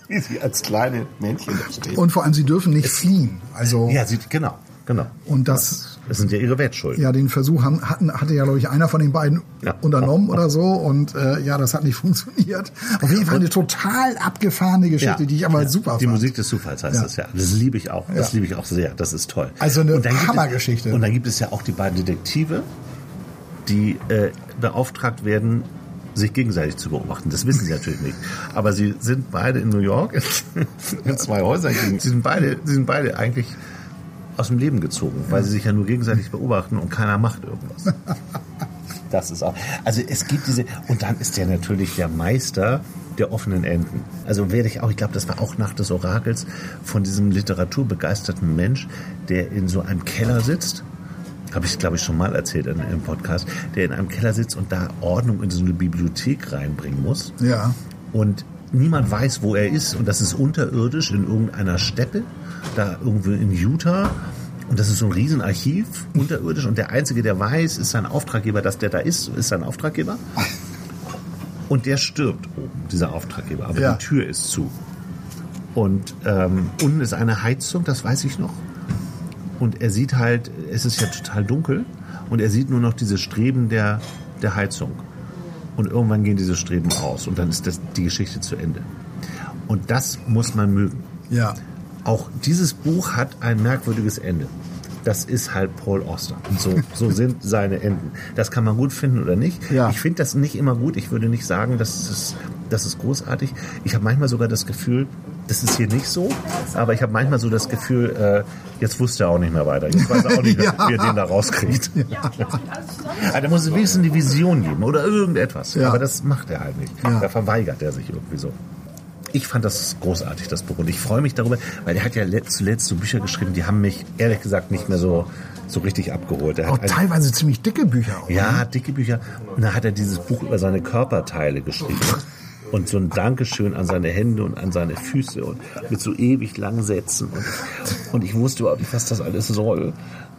Wie sie als kleine Männchen da stehen. Und vor allem, sie dürfen nicht fliehen. Also, ja, sie, genau, genau. und das, Das sind ja ihre Wettschulden. ja, den Versuch haben, hatten, hatte ja, glaube ich, einer von den beiden Ja. unternommen oder so. Und äh, ja, das hat nicht funktioniert. Auf jeden Fall eine total abgefahrene Geschichte, die ich aber Ja, super Die fand. Musik des Zufalls heißt Ja. das ja. Das liebe ich auch. Das Ja. liebe ich auch sehr. Das ist toll. Also eine Hammergeschichte. Es, und dann gibt es ja auch die beiden Detektive, die äh, beauftragt werden, sich gegenseitig zu beobachten. Das wissen sie natürlich nicht. Aber sie sind beide in New York in zwei Häusern. Sie sind beide, sie sind beide eigentlich aus dem Leben gezogen, weil sie sich ja nur gegenseitig beobachten und keiner macht irgendwas. Das ist auch. Also es gibt diese und dann ist der natürlich der Meister der offenen Enden. Also werde ich auch, ich glaube, das war auch nach des Orakels von diesem literaturbegeisterten Mensch, der in so einem Keller sitzt. Habe ich, glaube ich, schon mal erzählt in, im Podcast, der in einem Keller sitzt und da Ordnung in so eine Bibliothek reinbringen muss. Ja. Und niemand weiß, wo er ist. Und das ist unterirdisch in irgendeiner Steppe, da irgendwo in Utah. Und das ist so ein Riesenarchiv, unterirdisch. Und der Einzige, der weiß, ist sein Auftraggeber, dass der da ist, ist sein Auftraggeber. Und der stirbt oben, dieser Auftraggeber. Aber Ja. die Tür ist zu. Und ähm, unten ist eine Heizung, das weiß ich noch. Und er sieht halt, es ist ja total dunkel. Und er sieht nur noch diese Streben der, der Heizung. Und irgendwann gehen diese Streben aus. Und dann ist das, die Geschichte zu Ende. Und das muss man mögen. Ja. Auch dieses Buch hat ein merkwürdiges Ende. Das ist halt Paul Auster. So, so sind seine Enden. Das kann man gut finden oder nicht. Ja. Ich finde das nicht immer gut. Ich würde nicht sagen, das ist, das ist großartig. Ich habe manchmal sogar das Gefühl, das ist hier nicht so, aber ich habe manchmal so das Gefühl, äh, jetzt wusste er auch nicht mehr weiter. Jetzt weiß er auch nicht mehr, Ja. wie er den da rauskriegt. Also, da muss es wenigstens eine Vision geben oder irgendetwas. Ja. Aber das macht er halt nicht. Ja. Da verweigert er sich irgendwie so. Ich fand das großartig, das Buch. Und ich freue mich darüber, weil er hat ja let- zuletzt so Bücher geschrieben, die haben mich ehrlich gesagt nicht mehr so, so richtig abgeholt. Er Auch hat ein, teilweise ziemlich dicke Bücher. Auch. ja, dicke Bücher. Und dann hat er dieses Buch über seine Körperteile geschrieben. Und so ein Dankeschön an seine Hände und an seine Füße und mit so ewig langen Sätzen. Und, und ich wusste überhaupt nicht, was das alles soll.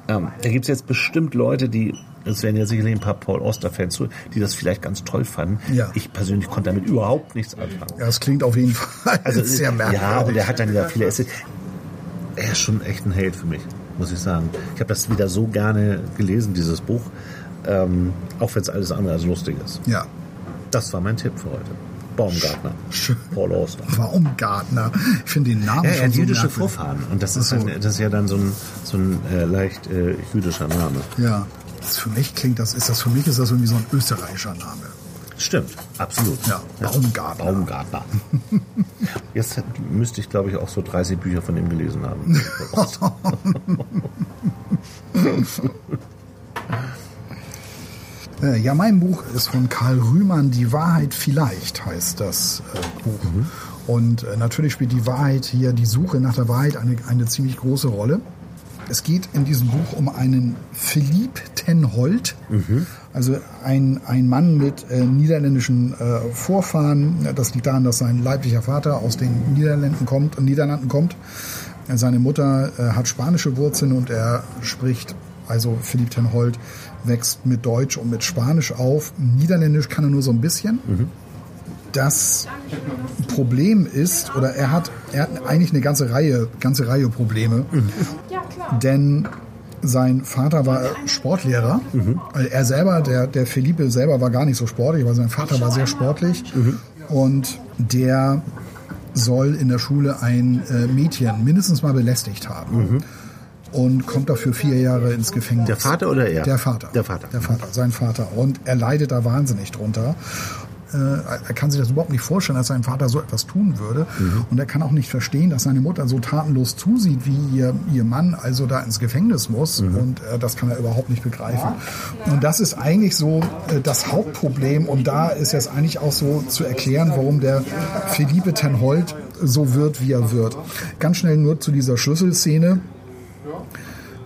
Ähm, da gibt es jetzt bestimmt Leute, die, es werden ja sicherlich ein paar Paul Auster-Fans, zu, die das vielleicht ganz toll fanden. Ja. Ich persönlich konnte damit überhaupt nichts anfangen. Ja, das klingt auf jeden Fall Also sehr merkwürdig. Ja, und er hat dann wieder viele Essays. Er ist schon echt ein Held für mich, muss ich sagen. Ich habe das wieder so gerne gelesen, dieses Buch. Ähm, auch wenn es alles andere als lustig ist. ja. Das war mein Tipp für heute. Baumgartner. Paul Auster. Baumgartner. Ich finde den Namen Ja, er schon hat so jüdische merkwürdig. Vorfahren. Und das ist, so. ein, das ist ja dann so ein, so ein äh, leicht äh, jüdischer Name. Ja. Das für mich klingt das, ist das für mich ist das irgendwie so ein österreichischer Name. Stimmt, absolut. Ja, Baumgartner. Baumgartner. Jetzt hat- müsste ich, glaube ich, auch so 30 Bücher von ihm gelesen haben. Äh, Ja, mein Buch ist von Karl Rühmann, Die Wahrheit vielleicht heißt das äh, Buch. Und äh, natürlich spielt die Wahrheit hier, die Suche nach der Wahrheit eine, eine ziemlich große Rolle. Es geht in diesem Buch um einen Philippe Tenhold, also ein, ein Mann mit äh, niederländischen äh, Vorfahren. Das liegt daran, dass sein leiblicher Vater aus den Niederlanden kommt, Niederlanden kommt. Seine Mutter äh, hat spanische Wurzeln und er spricht, also Philippe Tenhold, wächst mit Deutsch und mit Spanisch auf. Niederländisch kann er nur so ein bisschen. Das Problem ist, oder er hat, er hat eigentlich eine ganze Reihe, ganze Reihe Probleme. Denn sein Vater war Sportlehrer. Also Er selber, der, der Felipe selber war gar nicht so sportlich, aber sein Vater war sehr sportlich. Und der soll in der Schule ein äh, Mädchen mindestens mal belästigt haben. Und kommt dafür vier Jahre ins Gefängnis. Der Vater oder er? Der Vater. Der Vater. Der Vater, sein Vater. Und er leidet da wahnsinnig drunter. Äh, Er kann sich das überhaupt nicht vorstellen, dass sein Vater so etwas tun würde. Und er kann auch nicht verstehen, dass seine Mutter so tatenlos zusieht, wie ihr, ihr Mann also da ins Gefängnis muss. Und äh, das kann er überhaupt nicht begreifen. Und das ist eigentlich so äh, das Hauptproblem. Und da ist jetzt eigentlich auch so zu erklären, warum der Philippe Tenhold so wird, wie er wird. Ganz schnell nur zu dieser Schlüsselszene.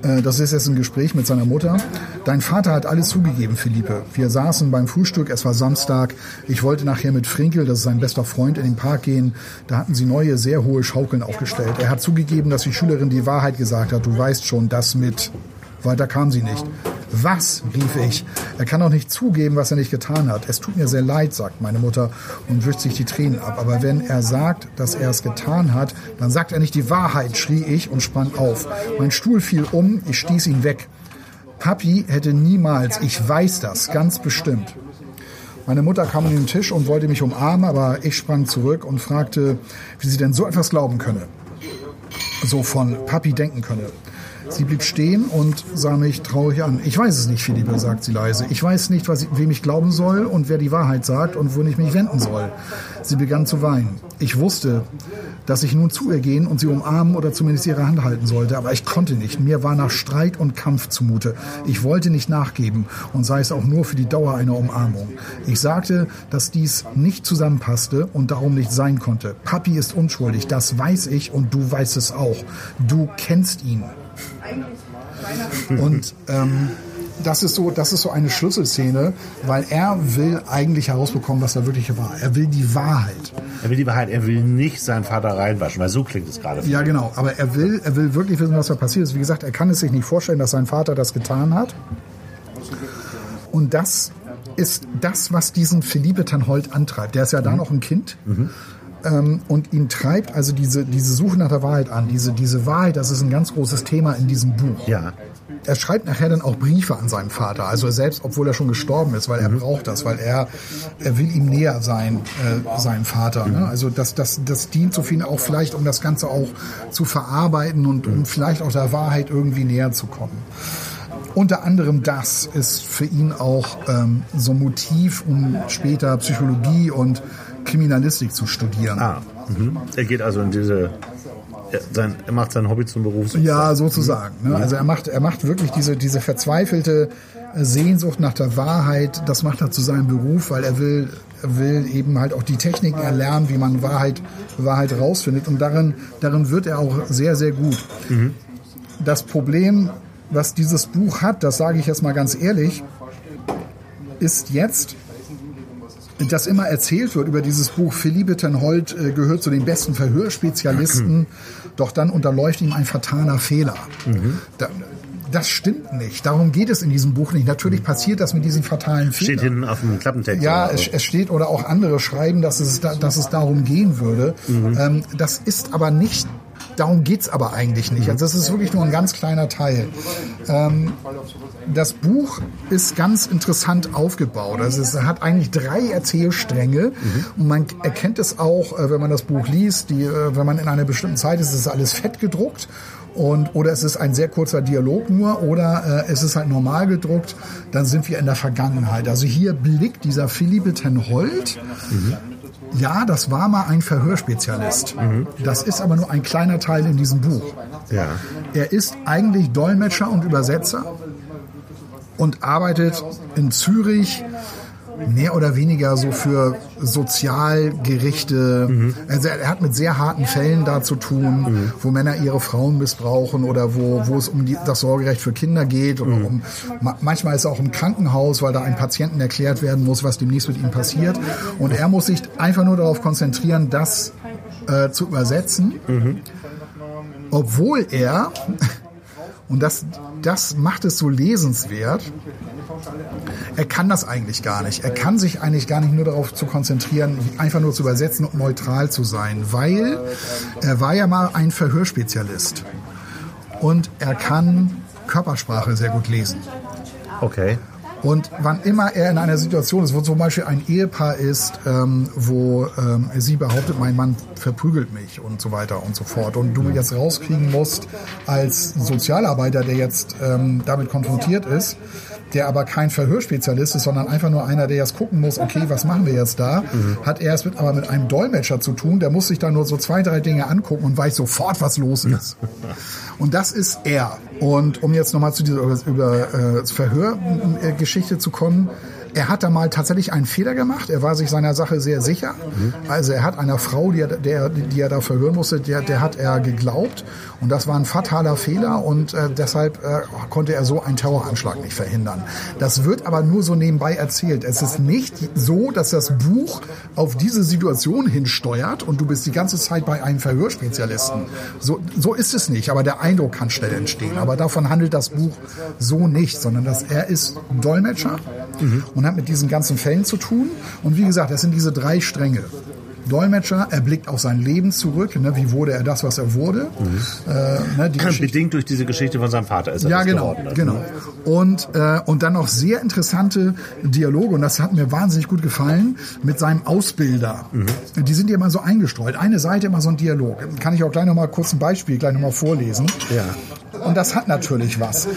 Äh, Das ist jetzt ein Gespräch mit seiner Mutter. Dein Vater hat alles zugegeben, Philippe. Wir saßen beim Frühstück, es war Samstag. Ich wollte nachher mit Frinkel, das ist sein bester Freund, in den Park gehen. Da hatten sie neue, sehr hohe Schaukeln aufgestellt. Er hat zugegeben, dass die Schülerin die Wahrheit gesagt hat. Du weißt schon, das mit. Weiter kam sie nicht. Was? rief ich. Er kann doch nicht zugeben, was er nicht getan hat. Es tut mir sehr leid, sagt meine Mutter und wischt sich die Tränen ab. Aber wenn er sagt, dass er es getan hat, dann sagt er nicht die Wahrheit, schrie ich und sprang auf. Mein Stuhl fiel um, ich stieß ihn weg. Papi hätte niemals, ich weiß das, ganz bestimmt. Meine Mutter kam an den Tisch und wollte mich umarmen, aber ich sprang zurück und fragte, wie sie denn so etwas glauben könne. So von Papi denken könne. Sie blieb stehen und sah mich traurig an. Ich weiß es nicht, Philippe, sagt sie leise. Ich weiß nicht, was wem ich glauben soll und wer die Wahrheit sagt und wohin ich mich wenden soll. Sie begann zu weinen. Ich wusste, dass ich nun zu ihr gehen und sie umarmen oder zumindest ihre Hand halten sollte, aber ich konnte nicht. Mir war nach Streit und Kampf zumute. Ich wollte nicht nachgeben und sei es auch nur für die Dauer einer Umarmung. Ich sagte, dass dies nicht zusammenpasste und darum nicht sein konnte. Papi ist unschuldig, das weiß ich und du weißt es auch. Du kennst ihn. Und ähm, das ist so, das ist so eine Schlüsselszene, weil er will eigentlich herausbekommen, was da wirklich war. Er will die Wahrheit. Er will die Wahrheit, er will nicht seinen Vater reinwaschen, weil so klingt es gerade. Ja, genau. Aber er will, er will wirklich wissen, was da passiert ist. Wie gesagt, er kann es sich nicht vorstellen, dass sein Vater das getan hat. Und das ist das, was diesen Philippe Tanhold antreibt. Der ist ja da noch ein Kind. Ähm, und ihn treibt also diese, diese Suche nach der Wahrheit an. Diese, diese Wahrheit, das ist ein ganz großes Thema in diesem Buch. Ja. Er schreibt nachher dann auch Briefe an seinen Vater, also selbst obwohl er schon gestorben ist, weil er braucht das, weil er, er will ihm näher sein, äh, seinem Vater. Ne? Also das, das, das dient so viel auch vielleicht, um das Ganze auch zu verarbeiten und um vielleicht auch der Wahrheit irgendwie näher zu kommen. Unter anderem das ist für ihn auch ähm, so ein Motiv, um später Psychologie und Kriminalistik zu studieren. Ah, mhm. Er geht also in diese. Er, sein, er macht sein Hobby zum Beruf. Ja, sozusagen. Ne? Also er macht, er macht wirklich diese, diese verzweifelte äh, Sehnsucht nach der Wahrheit, das macht er zu seinem Beruf, weil er will, er will eben halt auch die Techniken erlernen, wie man Wahrheit, Wahrheit rausfindet. Und darin, darin wird er auch sehr, sehr gut. Das Problem, was dieses Buch hat, das sage ich jetzt mal ganz ehrlich, ist jetzt, dass immer erzählt wird über dieses Buch, Philippe Tenhold äh, gehört zu den besten Verhörspezialisten, doch dann unterläuft ihm ein fataler Fehler. Da, das stimmt nicht. Darum geht es in diesem Buch nicht. Natürlich passiert das mit diesen fatalen Fehlern. Steht hinten auf dem Klappentext. Ja, es, es steht oder auch andere schreiben, dass es, da, dass es darum gehen würde. Ähm, das ist aber nicht, darum geht's aber eigentlich nicht. Also das ist wirklich nur ein ganz kleiner Teil. Ähm, das Buch ist ganz interessant aufgebaut. Also es hat eigentlich drei Erzählstränge und man erkennt es auch, äh, wenn man das Buch liest, die, äh, wenn man in einer bestimmten Zeit ist, ist es alles fett gedruckt. Und, oder es ist ein sehr kurzer Dialog nur, oder äh, es ist halt normal gedruckt, dann sind wir in der Vergangenheit. Also hier blickt dieser Philippe Tenhold, ja, das war mal ein Verhörspezialist. Das ist aber nur ein kleiner Teil in diesem Buch. Ja. Er ist eigentlich Dolmetscher und Übersetzer und arbeitet in Zürich mehr oder weniger so für Sozialgerichte. Also er hat mit sehr harten Fällen da zu tun, wo Männer ihre Frauen missbrauchen oder wo, wo es um die, das Sorgerecht für Kinder geht. Oder um, ma- manchmal ist er auch im Krankenhaus, weil da einem Patienten erklärt werden muss, was demnächst mit ihm passiert. Und er muss sich einfach nur darauf konzentrieren, das äh, zu übersetzen. Obwohl er, und das, das macht es so lesenswert, er kann das eigentlich gar nicht. Er kann sich eigentlich gar nicht nur darauf zu konzentrieren, einfach nur zu übersetzen und neutral zu sein, weil er war ja mal ein Verhörspezialist und er kann Körpersprache sehr gut lesen. Okay. Und wann immer er in einer Situation ist, wo zum Beispiel ein Ehepaar ist, ähm, wo ähm, sie behauptet, mein Mann verprügelt mich und so weiter und so fort, und du jetzt rauskriegen musst als Sozialarbeiter, der jetzt ähm, damit konfrontiert ist, der aber kein Verhörspezialist ist, sondern einfach nur einer, der jetzt gucken muss, okay, was machen wir jetzt da, hat er es mit, aber mit einem Dolmetscher zu tun, der muss sich da nur so zwei, drei Dinge angucken und weiß sofort, was los ist. Und das ist er. Und um jetzt nochmal zu dieser über, über äh, Verhörgeschichte zu kommen, er hat da mal tatsächlich einen Fehler gemacht. Er war sich seiner Sache sehr sicher. Also er hat einer Frau, die er, der, die er da verhören musste, der, der hat er geglaubt. Und das war ein fataler Fehler und äh, deshalb äh, konnte er so einen Terroranschlag nicht verhindern. Das wird aber nur so nebenbei erzählt. Es ist nicht so, dass das Buch auf diese Situation hinsteuert und du bist die ganze Zeit bei einem Verhörspezialisten. So, so ist es nicht, aber der Eindruck kann schnell entstehen. Aber davon handelt das Buch so nicht, sondern dass er ist Dolmetscher und hat mit diesen ganzen Fällen zu tun. Und wie gesagt, das sind diese drei Stränge. Dolmetscher, er blickt auf sein Leben zurück. Ne? Wie wurde er das, was er wurde? Äh, ne? die Bedingt durch diese Geschichte von seinem Vater ist er ja, genau, geworden. genau. Und, äh, und dann noch sehr interessante Dialoge, und das hat mir wahnsinnig gut gefallen, mit seinem Ausbilder. Die sind ja immer so eingestreut. Eine Seite immer so ein Dialog. Kann ich auch gleich noch mal kurz ein Beispiel gleich noch mal vorlesen. Ja. Und das hat natürlich was.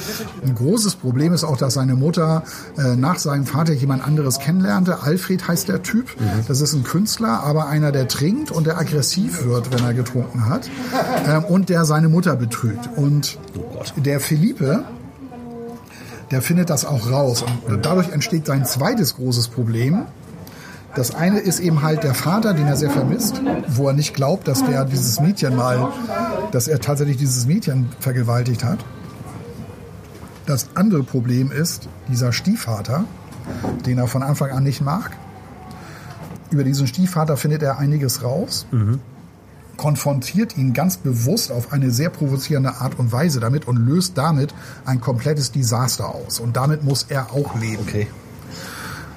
Ein großes Problem ist auch, dass seine Mutter äh, nach seinem Vater jemand anderes kennenlernte. Alfred heißt der Typ. Das ist ein Künstler, aber einer, der trinkt und der aggressiv wird, wenn er getrunken hat. Ähm, und der seine Mutter betrügt. Und der Philippe, der findet das auch raus. Und dadurch entsteht sein zweites großes Problem. Das eine ist eben halt der Vater, den er sehr vermisst, wo er nicht glaubt, dass der dieses Mädchen mal, dass er tatsächlich dieses Mädchen vergewaltigt hat. Das andere Problem ist dieser Stiefvater, den er von Anfang an nicht mag. Über diesen Stiefvater findet er einiges raus, konfrontiert ihn ganz bewusst auf eine sehr provozierende Art und Weise damit und löst damit ein komplettes Desaster aus. Und damit muss er auch leben. Okay.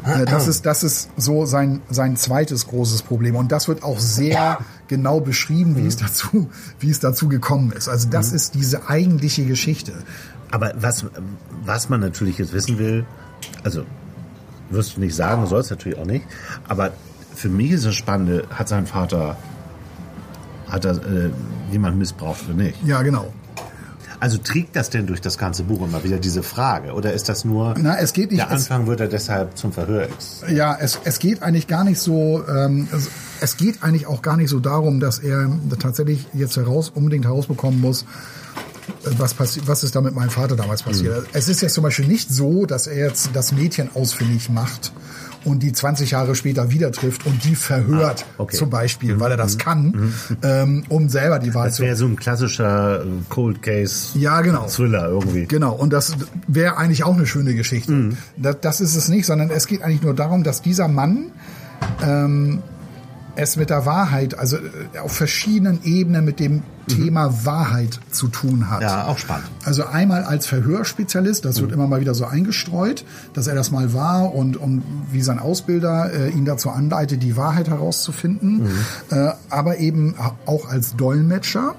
Äh, Das ist, das ist so sein, sein zweites großes Problem. Und das wird auch sehr genau beschrieben, wie es dazu, wie es dazu gekommen ist. Also das ist diese eigentliche Geschichte. Aber was, was man natürlich jetzt wissen will, also wirst du nicht sagen, sollst natürlich auch nicht, aber für mich ist das Spannende, hat sein Vater, hat er äh, jemand missbraucht oder nicht? Ja, genau. Also trägt das denn durch das ganze Buch immer wieder diese Frage? Oder ist das nur, Na, es geht nicht. der Es, Anfang wird er deshalb zum Verhör ja, es, es geht eigentlich gar nicht so. Ähm, es, es geht eigentlich auch gar nicht so darum, dass er tatsächlich jetzt heraus unbedingt herausbekommen muss, was was ist da mit meinem Vater damals passiert. Es ist jetzt zum Beispiel nicht so, dass er jetzt das Mädchen ausfindig macht und die 20 Jahre später wieder trifft und die verhört, Ah, okay. zum Beispiel, weil er das kann, ähm, um selber die Wahl Das zu wäre so ein klassischer äh, Cold Case Ja, genau. Thriller irgendwie. Genau, und das wäre eigentlich auch eine schöne Geschichte. Das, das ist es nicht, sondern es geht eigentlich nur darum, dass dieser Mann ähm, es mit der Wahrheit, also äh, auf verschiedenen Ebenen mit dem Thema Wahrheit zu tun hat. Ja, auch spannend. Also einmal als Verhörspezialist, das wird immer mal wieder so eingestreut, dass er das mal war und, und wie sein Ausbilder äh, ihn dazu anleitet, die Wahrheit herauszufinden, äh, aber eben auch als Dolmetscher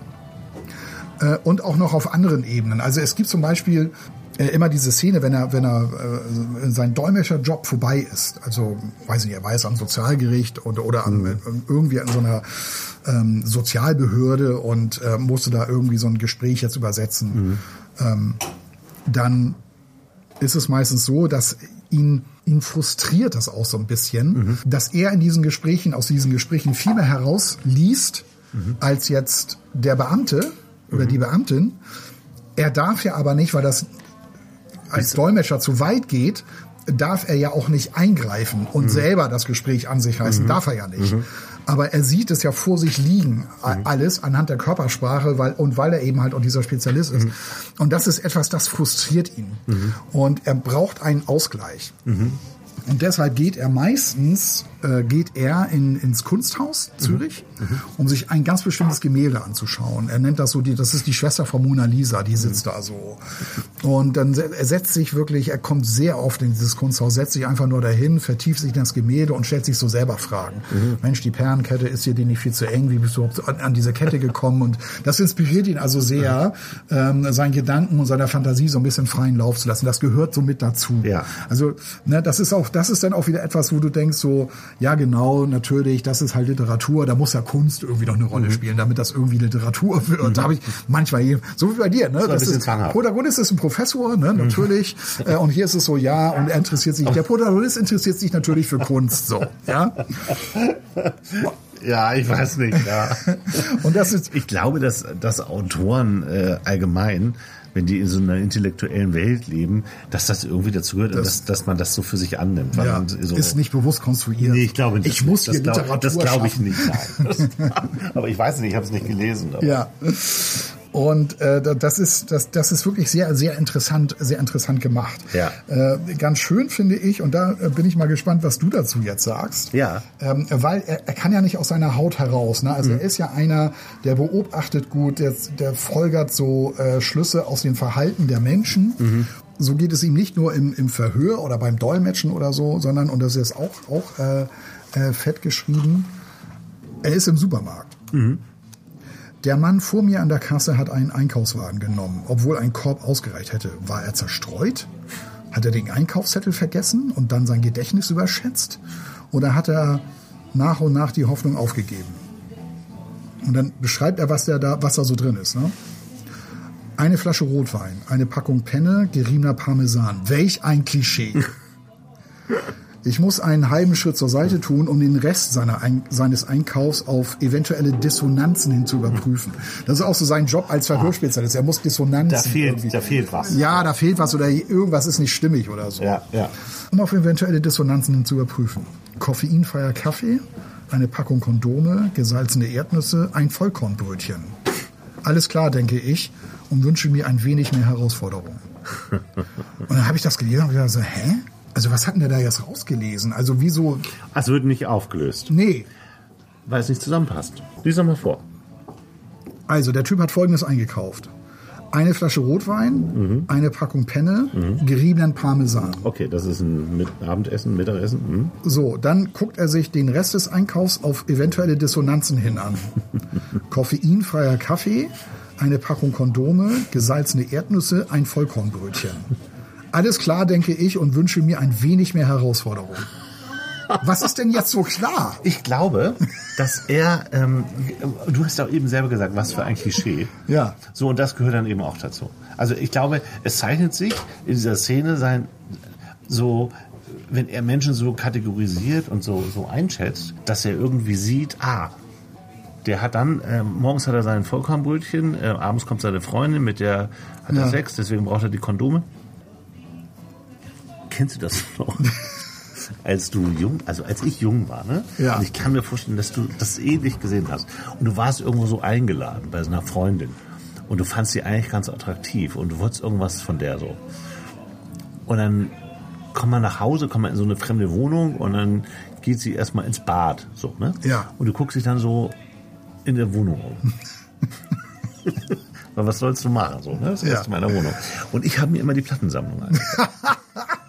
äh, und auch noch auf anderen Ebenen. Also es gibt zum Beispiel äh, immer diese Szene, wenn er, wenn er äh, sein Dolmetscherjob vorbei ist. Also weiß nicht, er war jetzt am Sozialgericht oder, oder an, äh, irgendwie an so einer ähm, Sozialbehörde und äh, musste da irgendwie so ein Gespräch jetzt übersetzen. Ähm, dann ist es meistens so, dass ihn, ihn frustriert das auch so ein bisschen, dass er in diesen Gesprächen, aus diesen Gesprächen viel mehr herausliest, als jetzt der Beamte oder die Beamtin. Er darf ja aber nicht, weil das als Dolmetscher zu weit geht, darf er ja auch nicht eingreifen und selber das Gespräch an sich reißen. Darf er ja nicht. Aber er sieht es ja vor sich liegen, a- alles anhand der Körpersprache, weil, und weil er eben halt auch dieser Spezialist ist. Und das ist etwas, das frustriert ihn. Und er braucht einen Ausgleich. Und deshalb geht er meistens, äh, geht er in, ins Kunsthaus Zürich, um sich ein ganz bestimmtes Gemälde anzuschauen. Er nennt das so, die, das ist die Schwester von Mona Lisa, die sitzt da so. Und dann er setzt sich wirklich, er kommt sehr oft in dieses Kunsthaus, setzt sich einfach nur dahin, vertieft sich in das Gemälde und stellt sich so selber Fragen. Mensch, die Perlenkette ist dir die nicht viel zu eng, wie bist du überhaupt an, an diese Kette gekommen? Und das inspiriert ihn also sehr, ähm, seinen Gedanken und seiner Fantasie so ein bisschen freien Lauf zu lassen. Das gehört so mit dazu. Ja. Also, ne, das ist auch, das ist dann auch wieder etwas, wo du denkst so, ja genau, natürlich, das ist halt Literatur, da muss ja Kunst irgendwie noch eine Rolle Mhm. spielen, damit das irgendwie Literatur wird. Da habe ich manchmal, hier- so wie bei dir, ne? ein bisschen ist. Protagonist ist ein Professor, ne, natürlich, äh, und hier ist es so, ja, und er interessiert sich, der Protagonist interessiert sich natürlich für Kunst, so, ja. Ja, ich weiß nicht. Ja. Und das ist, Ich glaube, dass, dass Autoren äh, allgemein, wenn die in so einer intellektuellen Welt leben, dass das irgendwie dazu gehört, und dass, dass man das so für sich annimmt. Ja, so, ist nicht bewusst konstruiert. Nee, ich glaube nicht. Ich muss das hier glaub, Literatur Das glaube ich nicht. Nein. Das, aber ich weiß nicht, ich habe es nicht gelesen. Aber. Ja. Und äh, da- das ist das, das ist wirklich sehr sehr interessant sehr interessant gemacht. Ja. Äh, ganz schön finde ich und da äh, bin ich mal gespannt, was du dazu jetzt sagst. Ja. Ähm, weil er, er kann ja nicht aus seiner Haut heraus. Ne? Also er ist ja einer, der beobachtet gut, der, der folgert so äh, Schlüsse aus dem Verhalten der Menschen. So geht es ihm nicht nur im, im Verhör oder beim Dolmetschen oder so, sondern und das ist auch auch äh, äh, fett geschrieben. Er ist im Supermarkt. Der Mann vor mir an der Kasse hat einen Einkaufswagen genommen, obwohl ein Korb ausgereicht hätte. War er zerstreut? Hat er den Einkaufszettel vergessen und dann sein Gedächtnis überschätzt? Oder hat er nach und nach die Hoffnung aufgegeben? Und dann beschreibt er, was, der da, was da so drin ist. Ne? Eine Flasche Rotwein, eine Packung Penne, geriebener Parmesan. Welch ein Klischee. Ich muss einen halben Schritt zur Seite tun, um den Rest seiner Ein seines Einkaufs auf eventuelle Dissonanzen hin zu überprüfen. Das ist auch so sein Job als Verhörspezialist. Er muss Dissonanzen. Da fehlt, irgendwie- da fehlt was. ja, da fehlt was oder irgendwas ist nicht stimmig oder so. Ja, ja. Um auf eventuelle Dissonanzen hin zu überprüfen. Koffeinfreier Kaffee, eine Packung Kondome, gesalzene Erdnüsse, ein Vollkornbrötchen. Alles klar, denke ich, und wünsche mir ein wenig mehr Herausforderung. Und dann habe ich das gelesen und gedacht so, hä? Also was hat denn der da jetzt rausgelesen? Also wieso? Es wird nicht aufgelöst, Nee. weil es nicht zusammenpasst. Lies doch mal vor. Also der Typ hat Folgendes eingekauft. eine Flasche Rotwein, eine Packung Penne, geriebenen Parmesan. Okay, das ist ein Mit Abendessen, Mittagessen. Hm. So, dann guckt er sich den Rest des Einkaufs auf eventuelle Dissonanzen hin an. Koffeinfreier Kaffee, eine Packung Kondome, gesalzene Erdnüsse, ein Vollkornbrötchen. Alles klar, denke ich, und wünsche mir ein wenig mehr Herausforderung. Was ist denn jetzt so klar? Ich glaube, dass er, ähm, du hast auch eben selber gesagt, was für ein Klischee. Ja. So, und das gehört dann eben auch dazu. Also ich glaube, es zeichnet sich in dieser Szene sein, so, wenn er Menschen so kategorisiert und so, so einschätzt, dass er irgendwie sieht, ah, der hat dann, äh, morgens hat er sein Vollkornbrötchen, äh, abends kommt seine Freundin, mit der hat er Ja. Sex, deswegen braucht er die Kondome. Kennst du das noch? als du jung, also als ich jung war, ne? Ja. Und ich kann mir vorstellen, dass du das ähnlich gesehen hast. Und du warst irgendwo so eingeladen bei so einer Freundin. Und du fandst sie eigentlich ganz attraktiv und du wolltest irgendwas von der so. Und dann kommt man nach Hause, kommt man in so eine fremde Wohnung und dann geht sie erstmal ins Bad, so, ne? Ja. Und du guckst dich dann so in der Wohnung um. Was sollst du machen, so, ne? Das Ja. erste Mal in der Wohnung. Und ich habe mir immer die Plattensammlung angeguckt.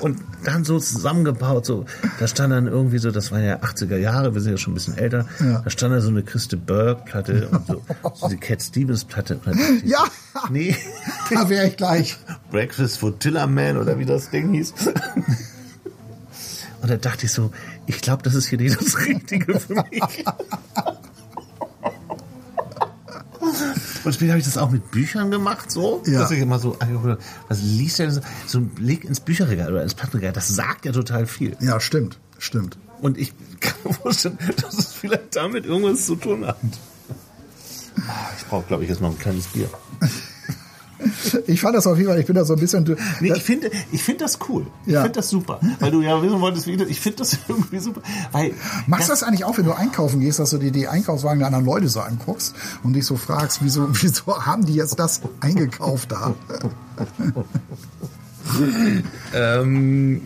Und dann so zusammengebaut, so, da stand dann irgendwie so, das waren ja 80er Jahre, wir sind ja schon ein bisschen älter, Ja. da stand da so eine Christe Burke-Platte und so, so die Cat Stevens-Platte. Ja. Nee, Da wäre ich gleich. Breakfast for Tillerman oder wie das Ding hieß. Und da dachte ich so, ich glaube, das ist hier nicht das Richtige für mich. Und später habe ich das auch mit Büchern gemacht, so. Ja. Dass ich immer so, angeguckt was liest denn so? So ein Blick ins Bücherregal oder ins Plattenregal, das sagt ja total viel. Ja, stimmt, stimmt. Und ich kann mir vorstellen, dass es vielleicht damit irgendwas zu tun hat. Ah, Ich brauche, glaube ich, jetzt noch ein kleines Bier. Ich fand das auf jeden Fall, ich bin da so ein bisschen. Nee, ich finde ich finde das cool. Ich Ja. finde das super. Weil du ja wissen wolltest, wie das- ich finde das irgendwie super. Weil Machst du das eigentlich auch, wenn du einkaufen gehst, dass du dir die Einkaufswagen der anderen Leute so anguckst und dich so fragst, wieso, wieso haben die jetzt das eingekauft da? ähm,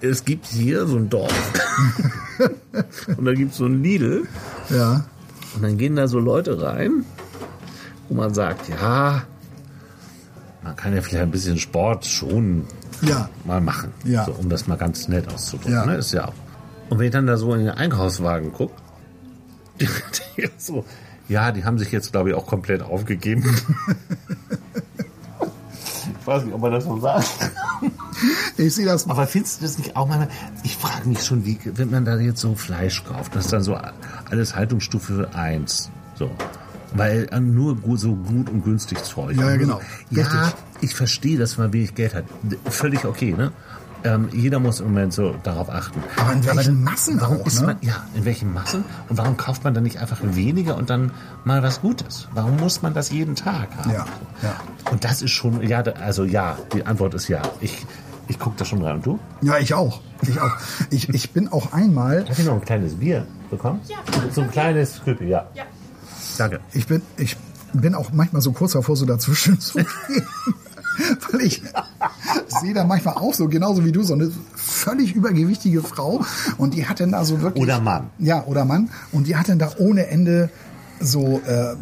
es gibt hier so ein Dorf. und da gibt es so ein Lidl. Ja, Und dann gehen da so Leute rein, wo man sagt, ja, man kann ja vielleicht ein bisschen Sport schon ja, mal machen. Ja. So, um das mal ganz nett auszudrücken. Ja. Ne? Ist ja auch. Und wenn ich dann da so in den Einkaufswagen gucke, so, ja, die haben sich jetzt, glaube ich, auch komplett aufgegeben. ich weiß nicht, ob man das so sagt. ich sehe das. Aber findest du das nicht auch mal? Ich frage mich schon, wie, wenn man da jetzt so Fleisch kauft, das ist dann so alles Haltungsstufe 1. So. Weil äh, nur so gut und günstig Zeug. Ja, ja, genau. Ja, Richtig. ich verstehe, dass man wenig Geld hat. Völlig okay, ne? Ähm, jeder muss im Moment so darauf achten. Aber in welchen Massen warum auch, ist ne? man, ja, in welchen Massen? Und warum kauft man dann nicht einfach weniger und dann mal was Gutes? Warum muss man das jeden Tag haben? Ja, ja. Und das ist schon, ja, also ja, die Antwort ist ja. Ich, ich gucke da schon rein. Und du? Ja, ich auch. Ich auch. Ich, ich bin auch einmal, Darf ich noch ein kleines Bier bekommen? Ja. So ein kleines Küppe, ja. Ja. Danke. ich bin, ich bin auch manchmal so kurz davor, so dazwischen zu gehen. Weil ich sehe da manchmal auch so, genauso wie du, so eine völlig übergewichtige Frau. Und die hat dann da so wirklich. Oder Mann. Ja, oder Mann. Und die hat dann da ohne Ende so äh,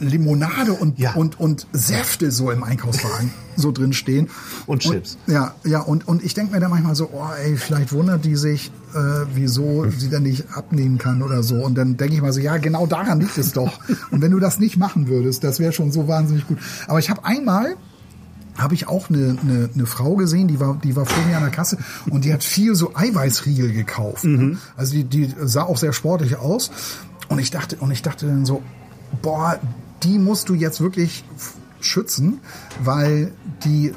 Limonade und, Ja. und, und Säfte so im Einkaufswagen so drin stehen. Und Chips. ja, ja, und, und ich denke mir dann manchmal so, oh ey, vielleicht wundert die sich, äh, wieso sie dann nicht abnehmen kann oder so. Und dann denke ich mal so, ja, genau daran liegt es doch. Und wenn du das nicht machen würdest, das wäre schon so wahnsinnig gut. Aber ich habe einmal habe ich auch eine, eine, eine Frau gesehen, die war, die war vor mir an der Kasse und die hat viel so Eiweißriegel gekauft. ne? Also die, die sah auch sehr sportlich aus. Und ich dachte, und ich dachte dann so, boah, die musst du jetzt wirklich schützen, weil die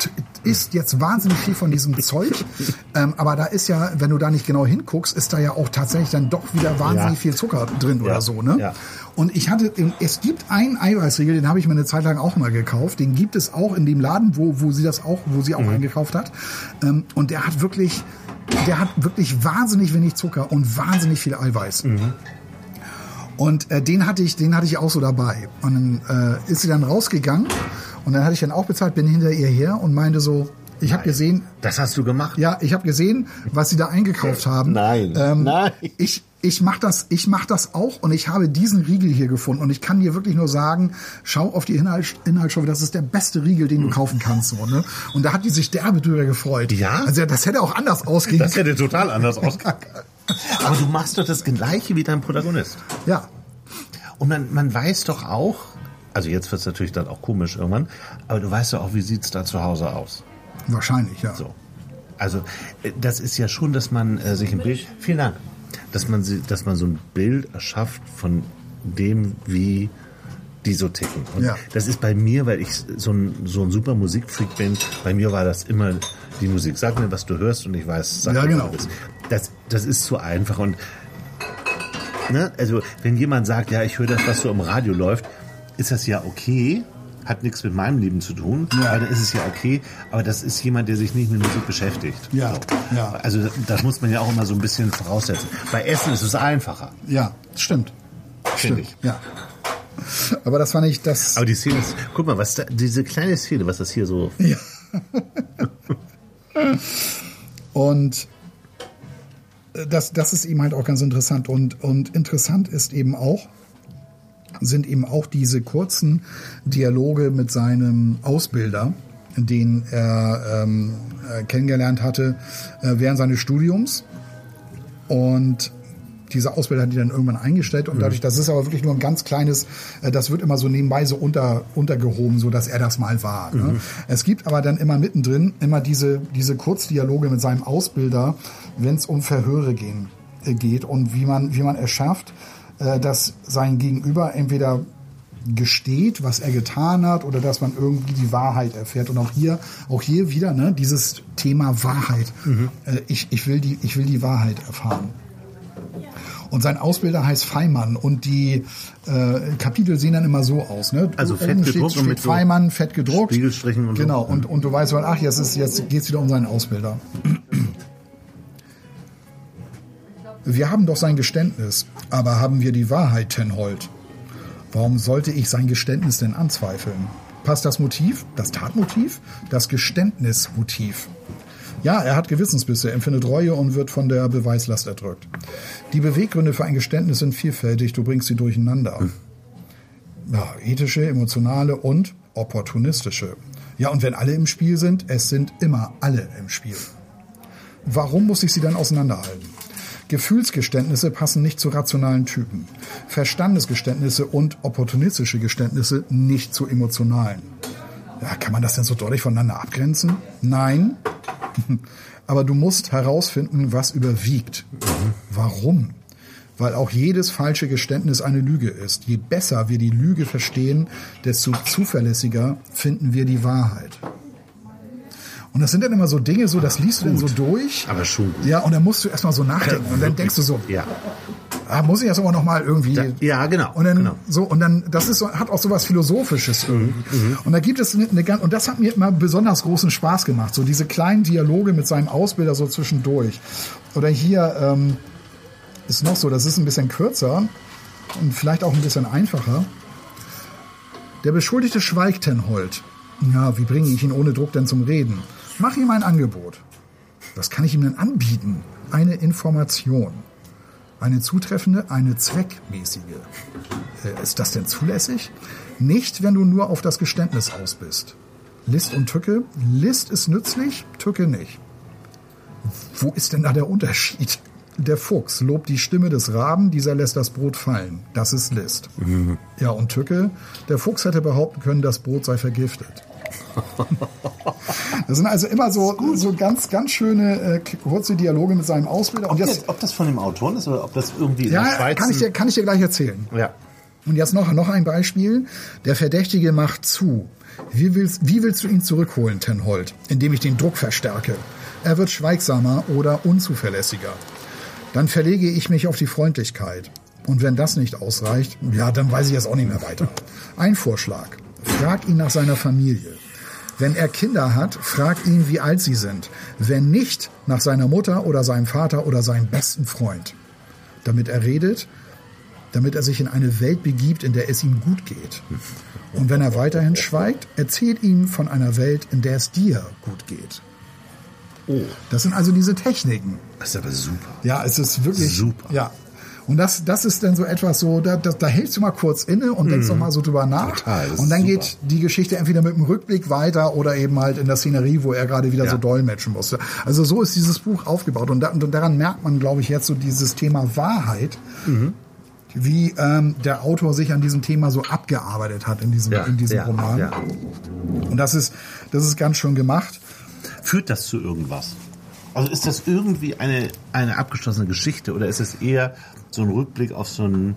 t- isst jetzt wahnsinnig viel von diesem Zeug. Ähm, aber da ist ja, wenn du da nicht genau hinguckst, ist da ja auch tatsächlich dann doch wieder wahnsinnig Ja. viel Zucker drin Ja. oder so, ne? Ja. Und ich hatte, es gibt einen Eiweißriegel, den habe ich mir eine Zeit lang auch mal gekauft. Den gibt es auch in dem Laden, wo, wo sie das auch, wo sie auch eingekauft hat. Ähm, und der hat wirklich, der hat wirklich wahnsinnig wenig Zucker und wahnsinnig viel Eiweiß. Und äh, den hatte ich, den hatte ich auch so dabei. Und dann äh, ist sie dann rausgegangen und dann hatte ich dann auch bezahlt, bin hinter ihr her und meinte so, ich habe gesehen, Das hast du gemacht? ja, ich habe gesehen, was sie da eingekauft haben. Nein. Ähm, Nein. Ich, ich mache das, ich mach das auch und ich habe diesen Riegel hier gefunden und ich kann dir wirklich nur sagen, schau auf die Inhalt, Inhaltsstoffe, das ist der beste Riegel, den du kaufen kannst. So, ne? Und da hat die sich derbe drüber gefreut. Ja? Also das hätte auch anders ausgehen Das hätte total anders ausgegangen. Aber du machst doch das Gleiche wie dein Protagonist. Ja, Und man, man weiß doch auch, also jetzt wird es natürlich dann auch komisch irgendwann, aber du weißt doch auch, wie sieht's da zu Hause aus. wahrscheinlich, ja. So. Also äh, das ist ja schon, dass man äh, sich ein Bild, vielen Dank, dass man, dass man so ein Bild erschafft von dem, wie die so ticken. Und Ja. das ist bei mir, weil ich so ein, so ein super Musikfreak bin, bei mir war das immer die Musik. Sag mir, was du hörst und ich weiß, sag Ja, dir, genau. was du bist. Das, das ist zu einfach und ne, also wenn jemand sagt, ja, ich höre das, was so im Radio läuft, ist das ja okay, hat nichts mit meinem Leben zu tun, Ja. aber dann ist es ja okay, aber das ist jemand, der sich nicht mit Musik beschäftigt. Ja, So. ja. Also das muss man ja auch immer so ein bisschen voraussetzen. Bei Essen ist es einfacher, Ja, stimmt. finde ich. Ja. Aber das fand ich das. Aber die Szene ist, guck mal, was da, diese kleine Szene, was das hier so, Ja. Und das, das ist eben halt auch ganz interessant. Und, und interessant ist eben auch, sind eben auch diese kurzen Dialoge mit seinem Ausbilder, den er ähm, äh, kennengelernt hatte äh, während seines Studiums. Und dieser Ausbilder hat die dann irgendwann eingestellt und dadurch, das ist aber wirklich nur ein ganz kleines, äh, das wird immer so nebenbei so unter, untergehoben, so dass er das mal war. Ne? Es gibt aber dann immer mittendrin immer diese, diese Kurzdialoge mit seinem Ausbilder, wenn es um Verhöre gehen, äh, geht und wie man, wie man es schafft, äh, dass sein Gegenüber entweder gesteht, was er getan hat, oder dass man irgendwie die Wahrheit erfährt. Und auch hier, auch hier wieder, ne, dieses Thema Wahrheit. Äh, ich, ich will die, ich will die Wahrheit erfahren. Und sein Ausbilder heißt Feimann und die äh, Kapitel sehen dann immer so aus. Ne? Also fett gedruckt steht, und steht mit so Feimann, fett gedruckt. Spiegelstrichen und so. Genau, und, und du weißt, ach, jetzt, ist, jetzt geht's wieder um seinen Ausbilder. Wir haben doch sein Geständnis, aber haben wir die Wahrheit, Tenhold? Warum sollte ich sein Geständnis denn anzweifeln? Passt das Motiv, das Tatmotiv, das Geständnismotiv? Ja, er hat Gewissensbisse, empfindet Reue und wird von der Beweislast erdrückt. Die Beweggründe für ein Geständnis sind vielfältig, du bringst sie durcheinander. Ja, ethische, emotionale und opportunistische. Ja, und wenn alle im Spiel sind, es sind immer alle im Spiel. Warum muss ich sie dann auseinanderhalten? Gefühlsgeständnisse passen nicht zu rationalen Typen. Verstandesgeständnisse und opportunistische Geständnisse nicht zu emotionalen. Ja, kann man das denn so deutlich voneinander abgrenzen? Nein. Aber du musst herausfinden, was überwiegt. Warum? Weil auch jedes falsche Geständnis eine Lüge ist. Je besser wir die Lüge verstehen, desto zuverlässiger finden wir die Wahrheit. Und das sind dann immer so Dinge, so das liest du dann so durch. aber schon. Ja, und dann musst du erstmal so nachdenken. Und dann denkst du so, Ja. Ah, muss ich das aber noch mal irgendwie. Da- ja, genau, Und dann genau. so und dann das ist so, hat auch so was philosophisches irgendwie. Und da gibt es eine, eine ganz und das hat mir immer besonders großen Spaß gemacht. So diese kleinen Dialoge mit seinem Ausbilder so zwischendurch. Oder hier ähm, ist noch so, das ist ein bisschen kürzer und vielleicht auch ein bisschen einfacher. Der Beschuldigte schweigt, Tenhold. Ja, wie bringe ich ihn ohne Druck denn zum Reden? Mach ihm ein Angebot. Was kann ich ihm denn anbieten? Eine Information. Eine zutreffende, eine zweckmäßige. Äh, ist das denn zulässig? Nicht, wenn du nur auf das Geständnis aus bist. List und Tücke. List ist nützlich, Tücke nicht. Wo ist denn da der Unterschied? Der Fuchs lobt die Stimme des Raben, dieser lässt das Brot fallen. Das ist List. Ja, und Tücke, der Fuchs hätte behaupten können, das Brot sei vergiftet. Das sind also immer so, so ganz, ganz schöne äh, kurze Dialoge mit seinem Ausbilder. Und jetzt, ob das von dem Autoren ist oder ob das irgendwie in ja, der Schweiz... kann ich, dir, kann ich dir gleich erzählen. ja. Und jetzt noch, noch ein Beispiel. Der Verdächtige macht zu. Wie willst, wie willst du ihn zurückholen, Tenhold? Indem ich den Druck verstärke. Er wird schweigsamer oder unzuverlässiger. Dann verlege ich mich auf die Freundlichkeit. Und wenn das nicht ausreicht, ja, dann weiß ich jetzt auch nicht mehr weiter. Ein Vorschlag. Frag ihn nach seiner Familie. Wenn er Kinder hat, frag ihn, wie alt sie sind. Wenn nicht, nach seiner Mutter oder seinem Vater oder seinem besten Freund. Damit er redet, damit er sich in eine Welt begibt, in der es ihm gut geht. Und wenn er weiterhin schweigt, erzählt ihm von einer Welt, in der es dir gut geht. Oh, Das sind also diese Techniken. das ist aber super. Ja, es ist wirklich Super. Ja. Und das, das ist dann so etwas so, da, da, da hältst du mal kurz inne und denkst noch mal so drüber nach. Mhm. Total, und dann super. geht die Geschichte entweder mit einem Rückblick weiter oder eben halt in der Szenerie, wo er gerade wieder Ja. so dolmetschen musste. Also so ist dieses Buch aufgebaut. Und, da, und daran merkt man, glaube ich, jetzt so dieses Thema Wahrheit. Mhm. Wie ähm, der Autor sich an diesem Thema so abgearbeitet hat in diesem, Ja, in diesem ja, Roman. ja. Und das ist, das ist ganz schön gemacht. Führt das zu irgendwas? Also ist das irgendwie eine, eine abgeschlossene Geschichte oder ist es eher so ein Rückblick auf so ein,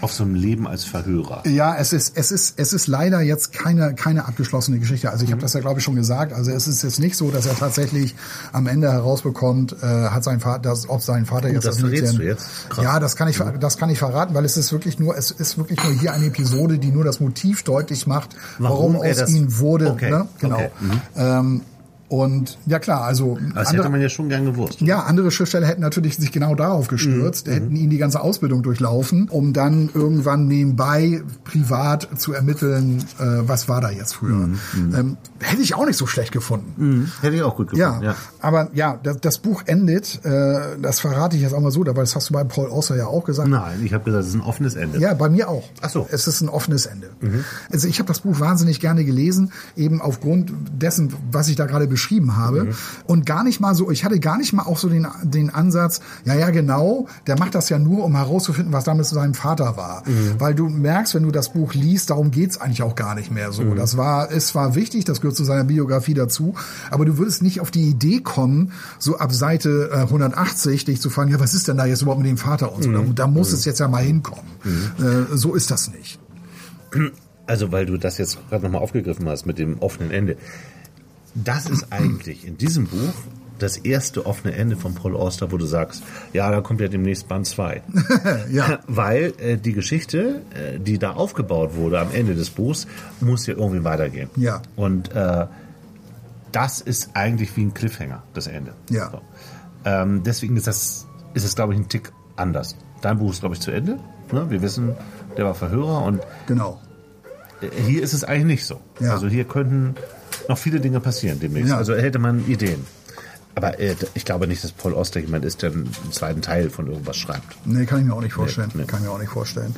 auf so ein Leben als Verhörer? Ja, es ist, es ist, es ist leider jetzt keine, keine abgeschlossene Geschichte. Also ich habe das ja, glaube ich, schon gesagt. Also es ist jetzt nicht so, dass er tatsächlich am Ende herausbekommt, äh, hat sein Vater, dass, ob sein Vater jetzt das das verrätst du jetzt? Krass. Ja, das kann ich, ver- das kann ich verraten, weil es ist wirklich nur, es ist wirklich nur hier eine Episode, die nur das Motiv deutlich macht, warum, Warum aus das- ihm wurde. Okay, Ne? Genau. okay, mhm. Ähm, und ja klar, also Das andere- hätte man ja schon gern gewusst. ja, andere Schriftsteller hätten natürlich sich genau darauf gestürzt, hätten ihn die ganze Ausbildung durchlaufen, um dann irgendwann nebenbei privat zu ermitteln, äh, was war da jetzt früher. Ähm, hätte ich auch nicht so schlecht gefunden. Mhm. Hätte ich auch gut Ja, gefunden. Ja. aber ja, das, das Buch endet, äh, das verrate ich jetzt auch mal so, weil das hast du bei Paul Auster ja auch gesagt. Nein, ich habe gesagt, es ist ein offenes Ende. Ja, bei mir auch. Ach so. Es ist ein offenes Ende. Also ich habe das Buch wahnsinnig gerne gelesen, eben aufgrund dessen, was ich da gerade beschrieben habe. Und gar nicht mal so, ich hatte gar nicht mal auch so den, den Ansatz, ja, ja, genau, der macht das ja nur, um herauszufinden, was damals zu seinem Vater war. Weil du merkst, wenn du das Buch liest, darum geht's eigentlich auch gar nicht mehr so. Das war, es war wichtig, das gehört zu seiner Biografie dazu, aber du würdest nicht auf die Idee kommen, so ab Seite äh, 180 dich zu fragen, ja, was ist denn da jetzt überhaupt mit dem Vater und so. Da, da muss es jetzt ja mal hinkommen. Äh, so ist das nicht. Also, weil du das jetzt gerade nochmal aufgegriffen hast mit dem offenen Ende. Das ist eigentlich in diesem Buch das erste offene Ende von Paul Auster, wo du sagst, ja, da kommt ja demnächst Band 2. Ja. Weil äh, die Geschichte, äh, die da aufgebaut wurde am Ende des Buchs, muss ja irgendwie weitergehen. Ja. Und äh, das ist eigentlich wie ein Cliffhanger, das Ende. Ja. So. Ähm, deswegen ist das, ist es, glaube ich, ein Tick anders. Dein Buch ist, glaube ich, zu Ende. Ne? Wir wissen, der war Verhörer und Genau. äh, hier ist es eigentlich nicht so. Ja. Also hier könnten noch viele Dinge passieren demnächst. Ja. Also hätte man Ideen. Aber äh, ich glaube nicht, dass Paul Auster jemand ist, der einen zweiten Teil von irgendwas schreibt. Nee, kann ich mir auch nicht vorstellen. Nee, nee. Kann ich mir auch nicht vorstellen.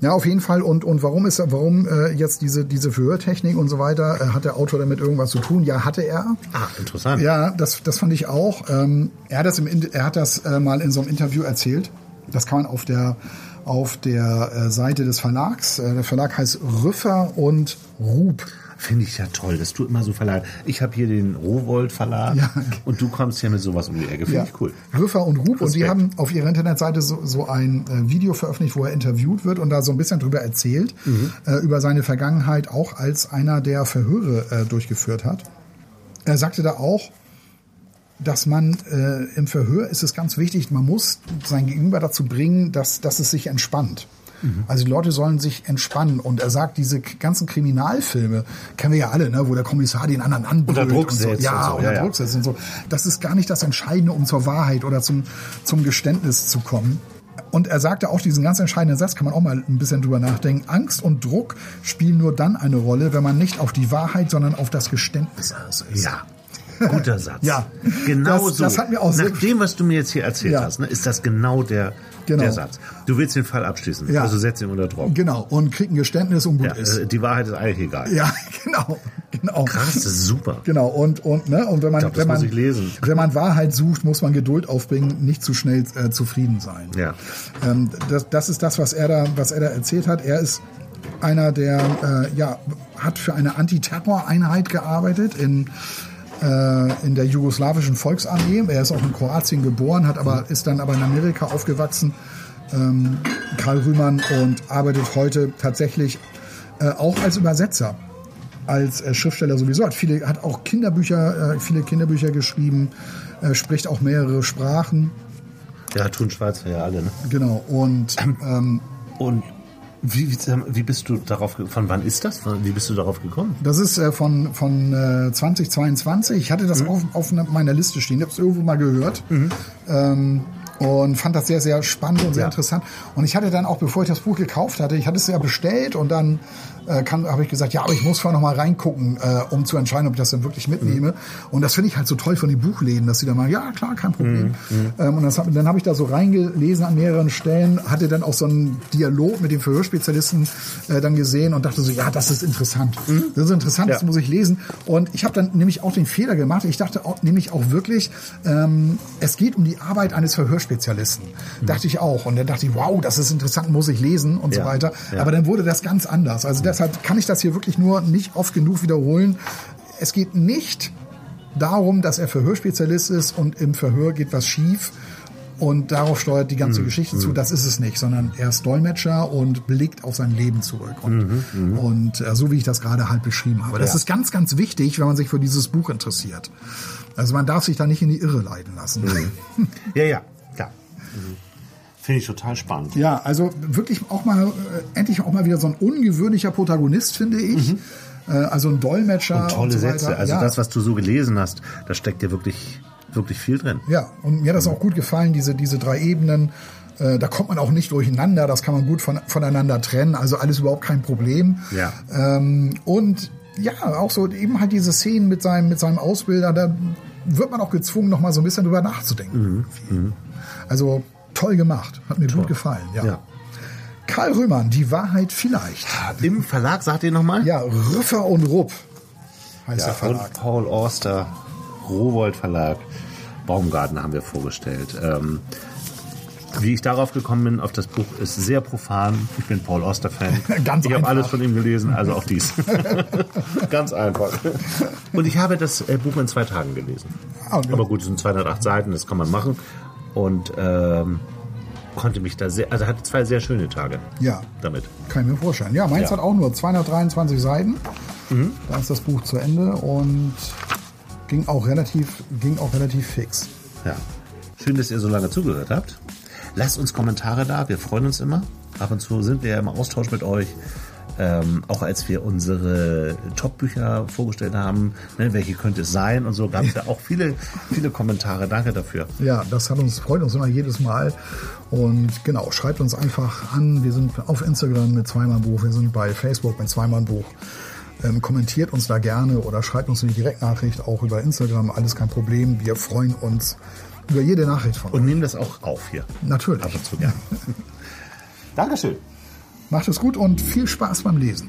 Ja, auf jeden Fall. Und, und warum ist warum äh, jetzt diese, diese Verhörtechnik und so weiter? Äh, hat der Autor damit irgendwas zu tun? Ja, hatte er. Ah, interessant. Ja, das, das fand ich auch. Ähm, er hat das, im, In- er hat das äh, mal in so einem Interview erzählt. Das kann man auf der, auf der äh, Seite des Verlags. Äh, der Verlag heißt Rüffer und Rup. Finde ich ja toll, dass du immer so Verlag. Ich habe hier den Rowold Verlag Ja. und du kommst hier mit sowas um die Ecke. Finde ich cool. Rüffer und Rup. Und die haben auf ihrer Internetseite so, so ein äh, Video veröffentlicht, wo er interviewt wird und da so ein bisschen drüber erzählt, Mhm. äh, über seine Vergangenheit, auch als einer, der Verhöre äh, durchgeführt hat. Er sagte da auch, dass man äh, im Verhör ist es ganz wichtig, man muss sein Gegenüber dazu bringen, dass, dass es sich entspannt. Mhm. Also die Leute sollen sich entspannen. Und er sagt, diese ganzen Kriminalfilme, kennen wir ja alle, ne, wo der Kommissar den anderen anbrüllt. Unter Druck und so. setzt Ja, und so, unter ja, ja. Druck setzt und so. Das ist gar nicht das Entscheidende, um zur Wahrheit oder zum, zum Geständnis zu kommen. Und er sagte auch diesen ganz entscheidenden Satz, kann man auch mal ein bisschen drüber nachdenken. Angst und Druck spielen nur dann eine Rolle, wenn man nicht auf die Wahrheit, sondern auf das Geständnis aus ist. Ja. Guter Satz. Ja. Genau Das- so. das hat mir auch Nach dem, was du mir jetzt hier erzählt Ja. hast, ne, ist das genau der, Genau. der Satz. Du willst den Fall abschließen. Ja. Also setz ihn unter Druck. Genau. Und kriegt ein Geständnis und gut Ja, ist. äh, die Wahrheit ist eigentlich egal. Ja, genau. genau. Krass, das ist super. Genau, und, und, ne, und wenn man, glaub, wenn man, wenn man Wahrheit sucht, muss man Geduld aufbringen, nicht zu schnell äh, zufrieden sein. Ja. Ähm, das, das ist das, was er da, was er da erzählt hat. Er ist einer, der, äh, ja, hat für eine Antiterror-Einheit gearbeitet in, in der jugoslawischen Volksarmee. Er ist auch in Kroatien geboren, hat aber, ist dann aber in Amerika aufgewachsen. Ähm, Karl Rühmann und arbeitet heute tatsächlich äh, auch als Übersetzer als äh, Schriftsteller sowieso hat viele hat auch Kinderbücher äh, viele Kinderbücher geschrieben äh, spricht auch mehrere Sprachen Ja, tun Schweizer ja alle. Ne? genau und ähm, Und wie, wie, wie bist du darauf, von wann ist das? Wie bist du darauf gekommen? das ist äh, von von äh, 2022 ich hatte das auf, auf ne- meiner Liste stehen ich habe es irgendwo mal gehört ähm, und fand das sehr, sehr spannend und sehr Ja. interessant. Und ich hatte dann auch, bevor ich das Buch gekauft hatte, ich hatte es ja bestellt und dann äh, habe ich gesagt, ja, aber ich muss vorher noch mal reingucken, äh, um zu entscheiden, ob ich das dann wirklich mitnehme. Und das finde ich halt so toll von den Buchläden, dass sie da mal, ja, klar, kein Problem. Ähm, und das, dann habe ich da so reingelesen an mehreren Stellen, hatte dann auch so einen Dialog mit dem Verhörspezialisten äh, dann gesehen und dachte so, ja, das ist interessant. Das ist interessant, das Ja. muss ich lesen. Und ich habe dann nämlich auch den Fehler gemacht. Ich dachte auch, nämlich auch wirklich, ähm, es geht um die Arbeit eines Verhörspezialisten. Dachte ich auch. Und dann dachte ich, wow, das ist interessant, muss ich lesen und so Ja. weiter. Ja. Aber dann wurde das ganz anders. Also deshalb kann ich das hier wirklich nur nicht oft genug wiederholen. Es geht nicht darum, dass er Verhörspezialist ist und im Verhör geht was schief. Und darauf steuert die ganze Geschichte zu. Das ist es nicht, sondern er ist Dolmetscher und blickt auf sein Leben zurück. Und, und äh, so wie ich das gerade halt beschrieben habe. Das Ja. ist ganz, ganz wichtig, wenn man sich für dieses Buch interessiert. Also man darf sich da nicht in die Irre leiten lassen. Ja, ja, klar. Finde ich total spannend. Ja, also wirklich auch mal, äh, endlich auch mal wieder so ein ungewöhnlicher Protagonist, finde ich. Äh, also ein Dolmetscher. Und tolle so Sätze. Also ja. das, was du so gelesen hast, da steckt ja wirklich, wirklich viel drin. Ja, und mir hat das auch gut gefallen, diese, diese drei Ebenen. Äh, da kommt man auch nicht durcheinander, das kann man gut von, voneinander trennen, also alles überhaupt kein Problem. Ja. Ähm, und ja, auch so eben halt diese Szenen mit seinem, mit seinem Ausbilder, da wird man auch gezwungen, noch mal so ein bisschen drüber nachzudenken. Also toll gemacht, hat mir gut gefallen. Ja. Ja. Karl Röhmann, die Wahrheit vielleicht. Im Verlag, sagt ihr nochmal? Ja, Rüffer und Rupp heißt der Ja, Verlag. und Paul Auster, Rowold Verlag, Baumgarten haben wir vorgestellt. Ähm, wie ich darauf gekommen bin, auf das Buch, ist sehr profan. Ich bin Paul Auster-Fan. Ganz ich habe alles von ihm gelesen, also auch dies. Ganz einfach. Und ich habe das äh, Buch in zwei Tagen gelesen. Ah, okay. Aber gut, es sind 208 Seiten, das kann man machen. Und ähm, konnte mich da sehr, also hatte zwei sehr schöne Tage Ja, damit. kann ich mir vorstellen. Ja, meins Ja. hat auch nur 223 Seiten. Mhm. Da ist das Buch zu Ende und ging auch relativ, ging auch relativ fix. Ja. Schön, dass ihr so lange zugehört habt. Lasst uns Kommentare da, wir freuen uns immer. Ab und zu sind wir ja im Austausch mit euch. Ähm, auch als wir unsere Top-Bücher vorgestellt haben, ne, welche könnte es sein und so, gab es ja auch viele, viele Kommentare. Danke dafür. Ja, das hat uns, freut uns immer jedes Mal. Und genau, schreibt uns einfach an. Wir sind auf Instagram mit Zweimal Buch, wir sind bei Facebook mit Zweimal Buch. Ähm, kommentiert uns da gerne oder schreibt uns eine Direktnachricht auch über Instagram. Alles kein Problem. Wir freuen uns über jede Nachricht von Und euch. nehmen das auch auf hier. Natürlich. Ab und zu. Ja. Dankeschön. Macht es gut und viel Spaß beim Lesen.